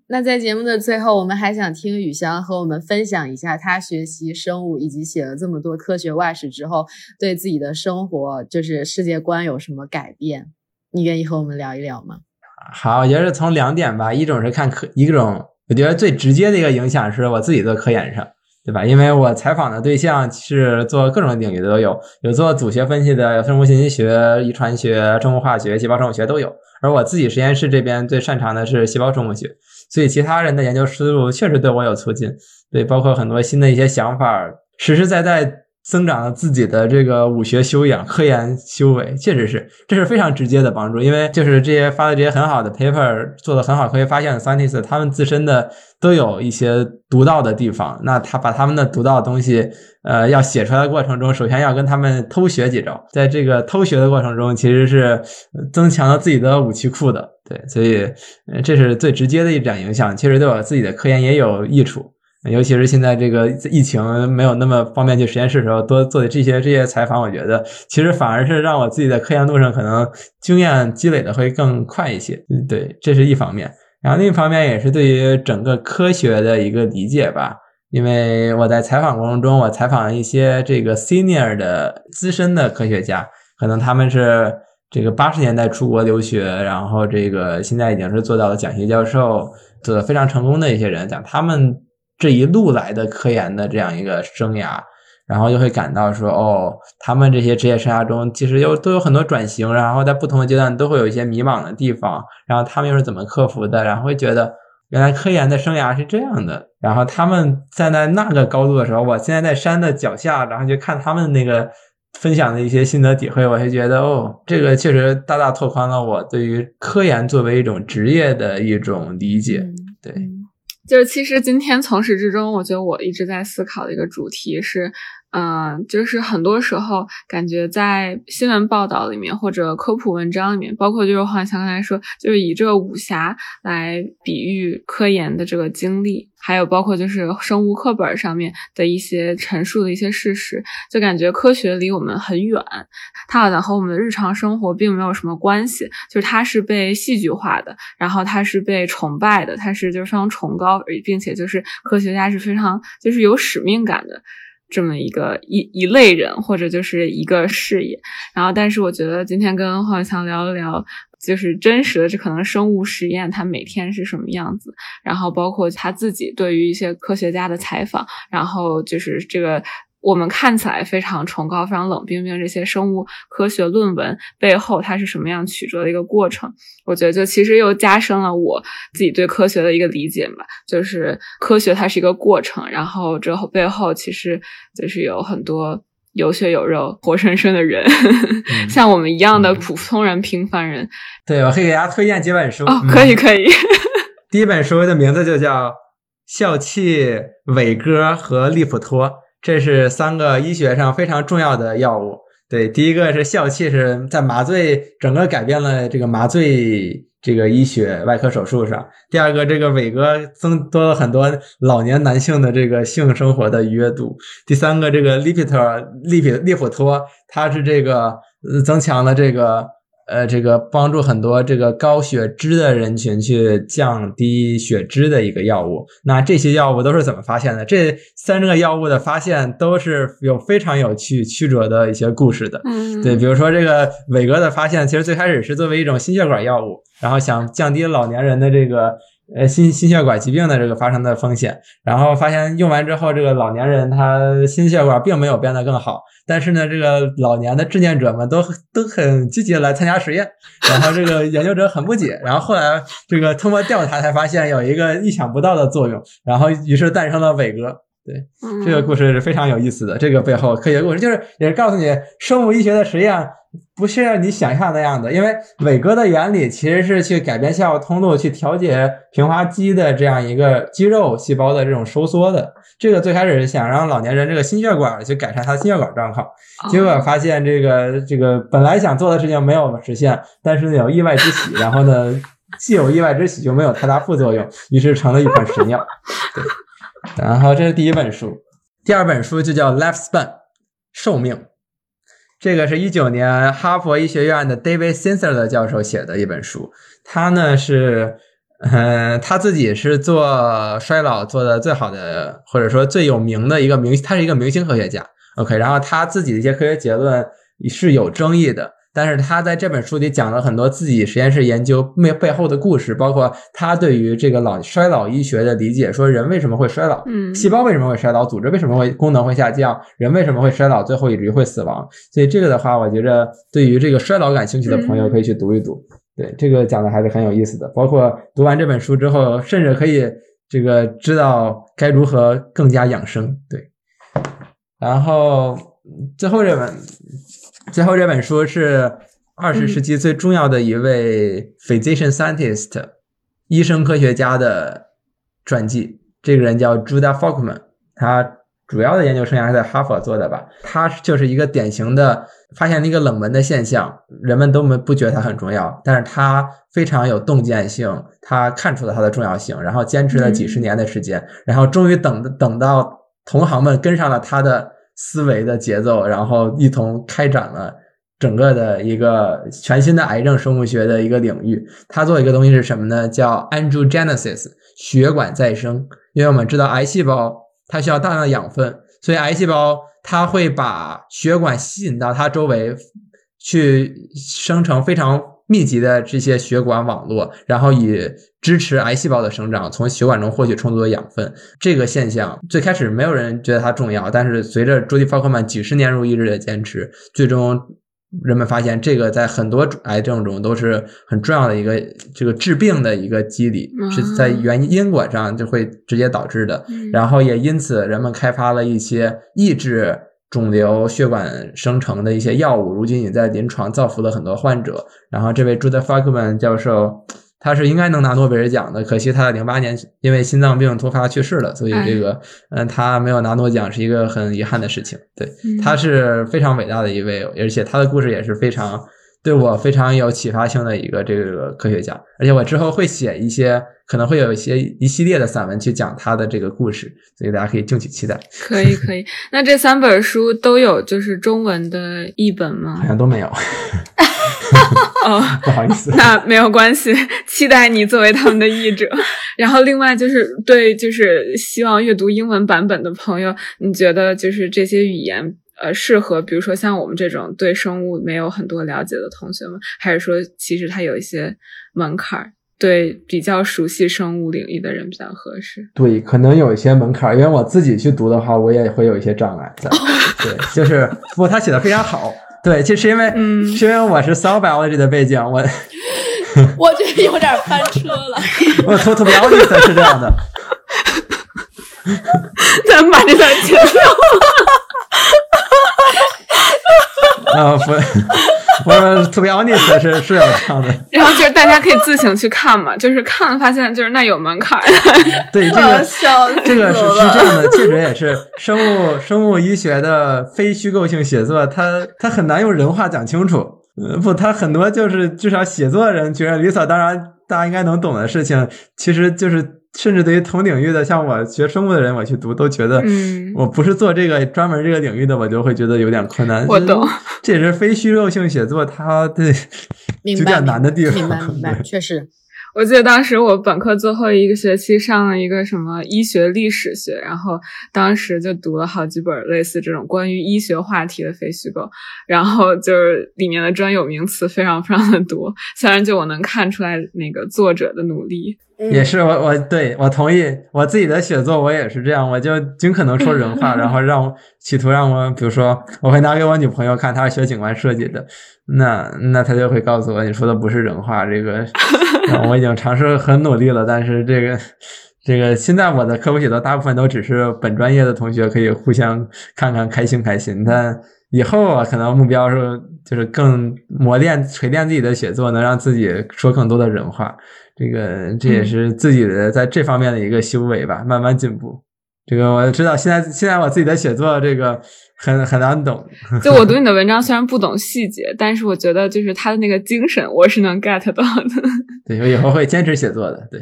那在节目的最后，我们还想听雨翔和我们分享一下他学习生物以及写了这么多科学外史之后，对自己的生活就是世界观有什么改变？你愿意和我们聊一聊吗？好，也是从两点吧，一种是看科，一种我觉得最直接的一个影响是我自己做科研上。对吧？因为我采访的对象是做各种领域的都有，有做组学分析的，有生物信息学、遗传学、生物化学、细胞生物学都有。而我自己实验室这边最擅长的是细胞生物学，所以其他人的研究思路确实对我有促进。对，包括很多新的一些想法，实实在在。增长了自己的这个武学修养、科研修为，确实是，这是非常直接的帮助。因为就是这些发的这些很好的 paper，做的很好科学发现的 scientists，他们自身的都有一些独到的地方。那他把他们的独到的东西，呃，要写出来的过程中，首先要跟他们偷学几招。在这个偷学的过程中，其实是增强了自己的武器库的。对，所以这是最直接的一点影响，其实对我自己的科研也有益处。尤其是现在这个疫情没有那么方便去实验室的时候，多做的这些这些采访，我觉得其实反而是让我自己在科研路上可能经验积累的会更快一些。对，这是一方面。然后另一方面也是对于整个科学的一个理解吧。因为我在采访过程中，我采访了一些这个 senior 的资深的科学家，可能他们是这个八十年代出国留学，然后这个现在已经是做到了讲学教授，做的非常成功的一些人，讲他们。这一路来的科研的这样一个生涯，然后就会感到说，哦，他们这些职业生涯中其实有都有很多转型，然后在不同的阶段都会有一些迷茫的地方，然后他们又是怎么克服的？然后会觉得原来科研的生涯是这样的。然后他们站在那个高度的时候，我现在在山的脚下，然后就看他们那个分享的一些心得体会，我就觉得，哦，这个确实大大拓宽了我对于科研作为一种职业的一种理解，对。就是其实今天从始至终，我觉得我一直在思考的一个主题是。嗯，就是很多时候感觉在新闻报道里面或者科普文章里面，包括就是好像刚才说，就是以这个武侠来比喻科研的这个经历，还有包括就是生物课本上面的一些陈述的一些事实，就感觉科学离我们很远，它好像和我们的日常生活并没有什么关系，就是它是被戏剧化的，然后它是被崇拜的，它是就是非常崇高，并且就是科学家是非常就是有使命感的。这么一个一一类人，或者就是一个事业，然后，但是我觉得今天跟黄强聊一聊，就是真实的这可能生物实验，它每天是什么样子，然后包括他自己对于一些科学家的采访，然后就是这个。我们看起来非常崇高、非常冷冰冰，这些生物科学论文背后，它是什么样曲折的一个过程？我觉得，就其实又加深了我自己对科学的一个理解吧。就是科学它是一个过程，然后之后背后其实就是有很多有血有肉、活生生的人，*laughs* 像我们一样的普通人、平凡人。对，我可以给大家推荐几本书。哦，可以，可以。*laughs* 第一本书的名字就叫《笑气、伟哥和利普托》。这是三个医学上非常重要的药物。对，第一个是笑气，是在麻醉整个改变了这个麻醉这个医学外科手术上。第二个，这个伟哥增多了很多老年男性的这个性生活的愉悦度。第三个，这个利普托利比利普托，他是这个增强了这个呃，这个帮助很多这个高血脂的人群去降低血脂的一个药物。那这些药物都是怎么发现的？这三个药物的发现都是有非常有趣曲折的一些故事的。嗯，对，比如说这个伟哥的发现，其实最开始是作为一种心血管药物，然后想降低老年人的这个呃心心血管疾病的这个发生的风险，然后发现用完之后，这个老年人他心血管并没有变得更好，但是呢，这个老年的志愿者们都都很积极的来参加实验，然后这个研究者很不解，然后后来这个通过调查才发现有一个意想不到的作用，然后于是诞生了伟哥。对，这个故事是非常有意思的。这个背后科学故事就是也是告诉你，生物医学的实验不是你想象那样的。因为伟哥的原理其实是去改变下药通路，去调节平滑肌的这样一个肌肉细胞的这种收缩的。这个最开始是想让老年人这个心血管去改善他的心血管状况，结果发现这个这个本来想做的事情没有实现，但是呢有意外之喜，然后呢既有意外之喜就没有太大副作用，于是成了一款神药。*laughs* 对。然后这是第一本书，第二本书就叫《Lifespan》，寿命。这个是一九年哈佛医学院的 David Sinclair 的教授写的一本书。他呢是，嗯，他自己是做衰老做的最好的，或者说最有名的一个明，他是一个明星科学家。OK，然后他自己的一些科学结论是有争议的。但是他在这本书里讲了很多自己实验室研究背背后的故事，包括他对于这个老衰老医学的理解，说人为什么会衰老，嗯，细胞为什么会衰老，组织为什么会功能会下降，人为什么会衰老，最后以至于会死亡。所以这个的话，我觉着对于这个衰老感兴趣的朋友可以去读一读。对，这个讲的还是很有意思的。包括读完这本书之后，甚至可以这个知道该如何更加养生。对，然后最后这本。最后这本书是二十世纪最重要的一位 physician scientist，医生科学家的传记。这个人叫 Judah Folkman，他主要的研究生涯是在哈佛做的吧？他就是一个典型的发现了一个冷门的现象，人们都没不觉得它很重要，但是他非常有洞见性，他看出了它的重要性，然后坚持了几十年的时间，然后终于等等到同行们跟上了他的。思维的节奏，然后一同开展了整个的一个全新的癌症生物学的一个领域。他做一个东西是什么呢？叫 angiogenesis，血管再生。因为我们知道癌细胞它需要大量的养分，所以癌细胞它会把血管吸引到它周围，去生成非常。密集的这些血管网络，然后以支持癌细胞的生长，从血管中获取充足的养分。这个现象最开始没有人觉得它重要，但是随着朱迪·法克曼几十年如一日的坚持，最终人们发现这个在很多癌症中都是很重要的一个这个治病的一个机理，是在原因果上就会直接导致的。然后也因此人们开发了一些抑制。肿瘤血管生成的一些药物，如今也在临床造福了很多患者。然后，这位朱德·法克曼教授，他是应该能拿诺贝尔奖的，可惜他在零八年因为心脏病突发去世了，所以这个，嗯，他没有拿诺奖是一个很遗憾的事情。对，他是非常伟大的一位，而且他的故事也是非常。对我非常有启发性的一个这个科学家，而且我之后会写一些，可能会有一些一系列的散文去讲他的这个故事，所以大家可以敬请期待。*laughs* 可以，可以。那这三本书都有就是中文的译本吗？好像都没有。*laughs* *laughs* 哦，不好意思。那没有关系，期待你作为他们的译者。*laughs* 然后，另外就是对，就是希望阅读英文版本的朋友，你觉得就是这些语言？呃，适合比如说像我们这种对生物没有很多了解的同学们，还是说其实它有一些门槛儿，对比较熟悉生物领域的人比较合适？对，可能有一些门槛儿，因为我自己去读的话，我也会有一些障碍在。*laughs* 对，就是不过他写的非常好。对，就是因为，嗯，是因为我是 cell biology 的背景，我 *laughs* 我觉得有点翻车了。*laughs* 我 t o t a l biology 是这样的。*laughs* 咱们把这段剪掉。啊不，*laughs* 我特别 honest 是是有这样的。然后就是大家可以自行去看嘛，就是看了发现就是那有门槛。*laughs* 对，这个 *laughs* 这个是是这样的，确实也是生物生物医学的非虚构性写作，它它很难用人话讲清楚。呃不，他很多就是至少写作人觉得理所当然大家应该能懂的事情，其实就是甚至对于同领域的，像我学生物的人，我去读都觉得，嗯我不是做这个专门这个领域的，我就会觉得有点困难。我懂，这也是非虚构性写作它的有点难的地方。明白 *laughs* 明白，确实，我记得当时我本科最后一个学期上了一个什么医学历史学，然后当时就读了好几本类似这种关于医学话题的非虚构，然后就是里面的专有名词非常非常的多，虽然就我能看出来那个作者的努力，也是我我对我同意，我自己的写作我也是这样，我就尽可能说人话，*laughs* 然后让我企图让我，比如说我会拿给我女朋友看，她是学景观设计的，那那她就会告诉我你说的不是人话，这个 *laughs* 嗯我已经尝试很努力了，但是这个这个现在我的科普写作大部分都只是本专业的同学可以互相看看开心开心，但以后啊可能目标是就是更磨练锤炼自己的写作，能让自己说更多的人话。这个这也是自己的在这方面的一个修为吧，慢慢进步。这个我知道，现在现在我自己的写作这个很很难懂。*laughs* 就我读你的文章虽然不懂细节，但是我觉得就是他的那个精神我是能 get 到的。*laughs* 对，我以后会坚持写作的。对，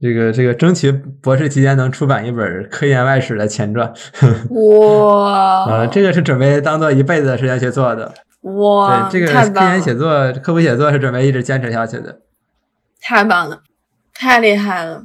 这个这个争取博士期间能出版一本科研外史的前传。*laughs* 哇，呃，这个是准备当做一辈子的时间去做的。哇，对，这个科研写作、科普写作是准备一直坚持下去的。太棒了，太厉害了。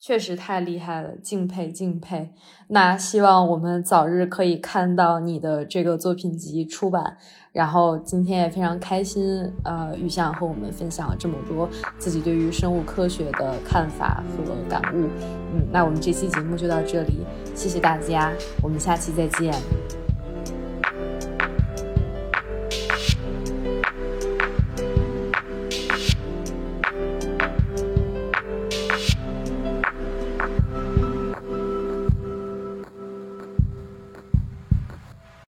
确实太厉害了，敬佩敬佩。那希望我们早日可以看到你的这个作品集出版。然后今天也非常开心，呃，雨翔和我们分享了这么多自己对于生物科学的看法和感悟。嗯，那我们这期节目就到这里，谢谢大家，我们下期再见。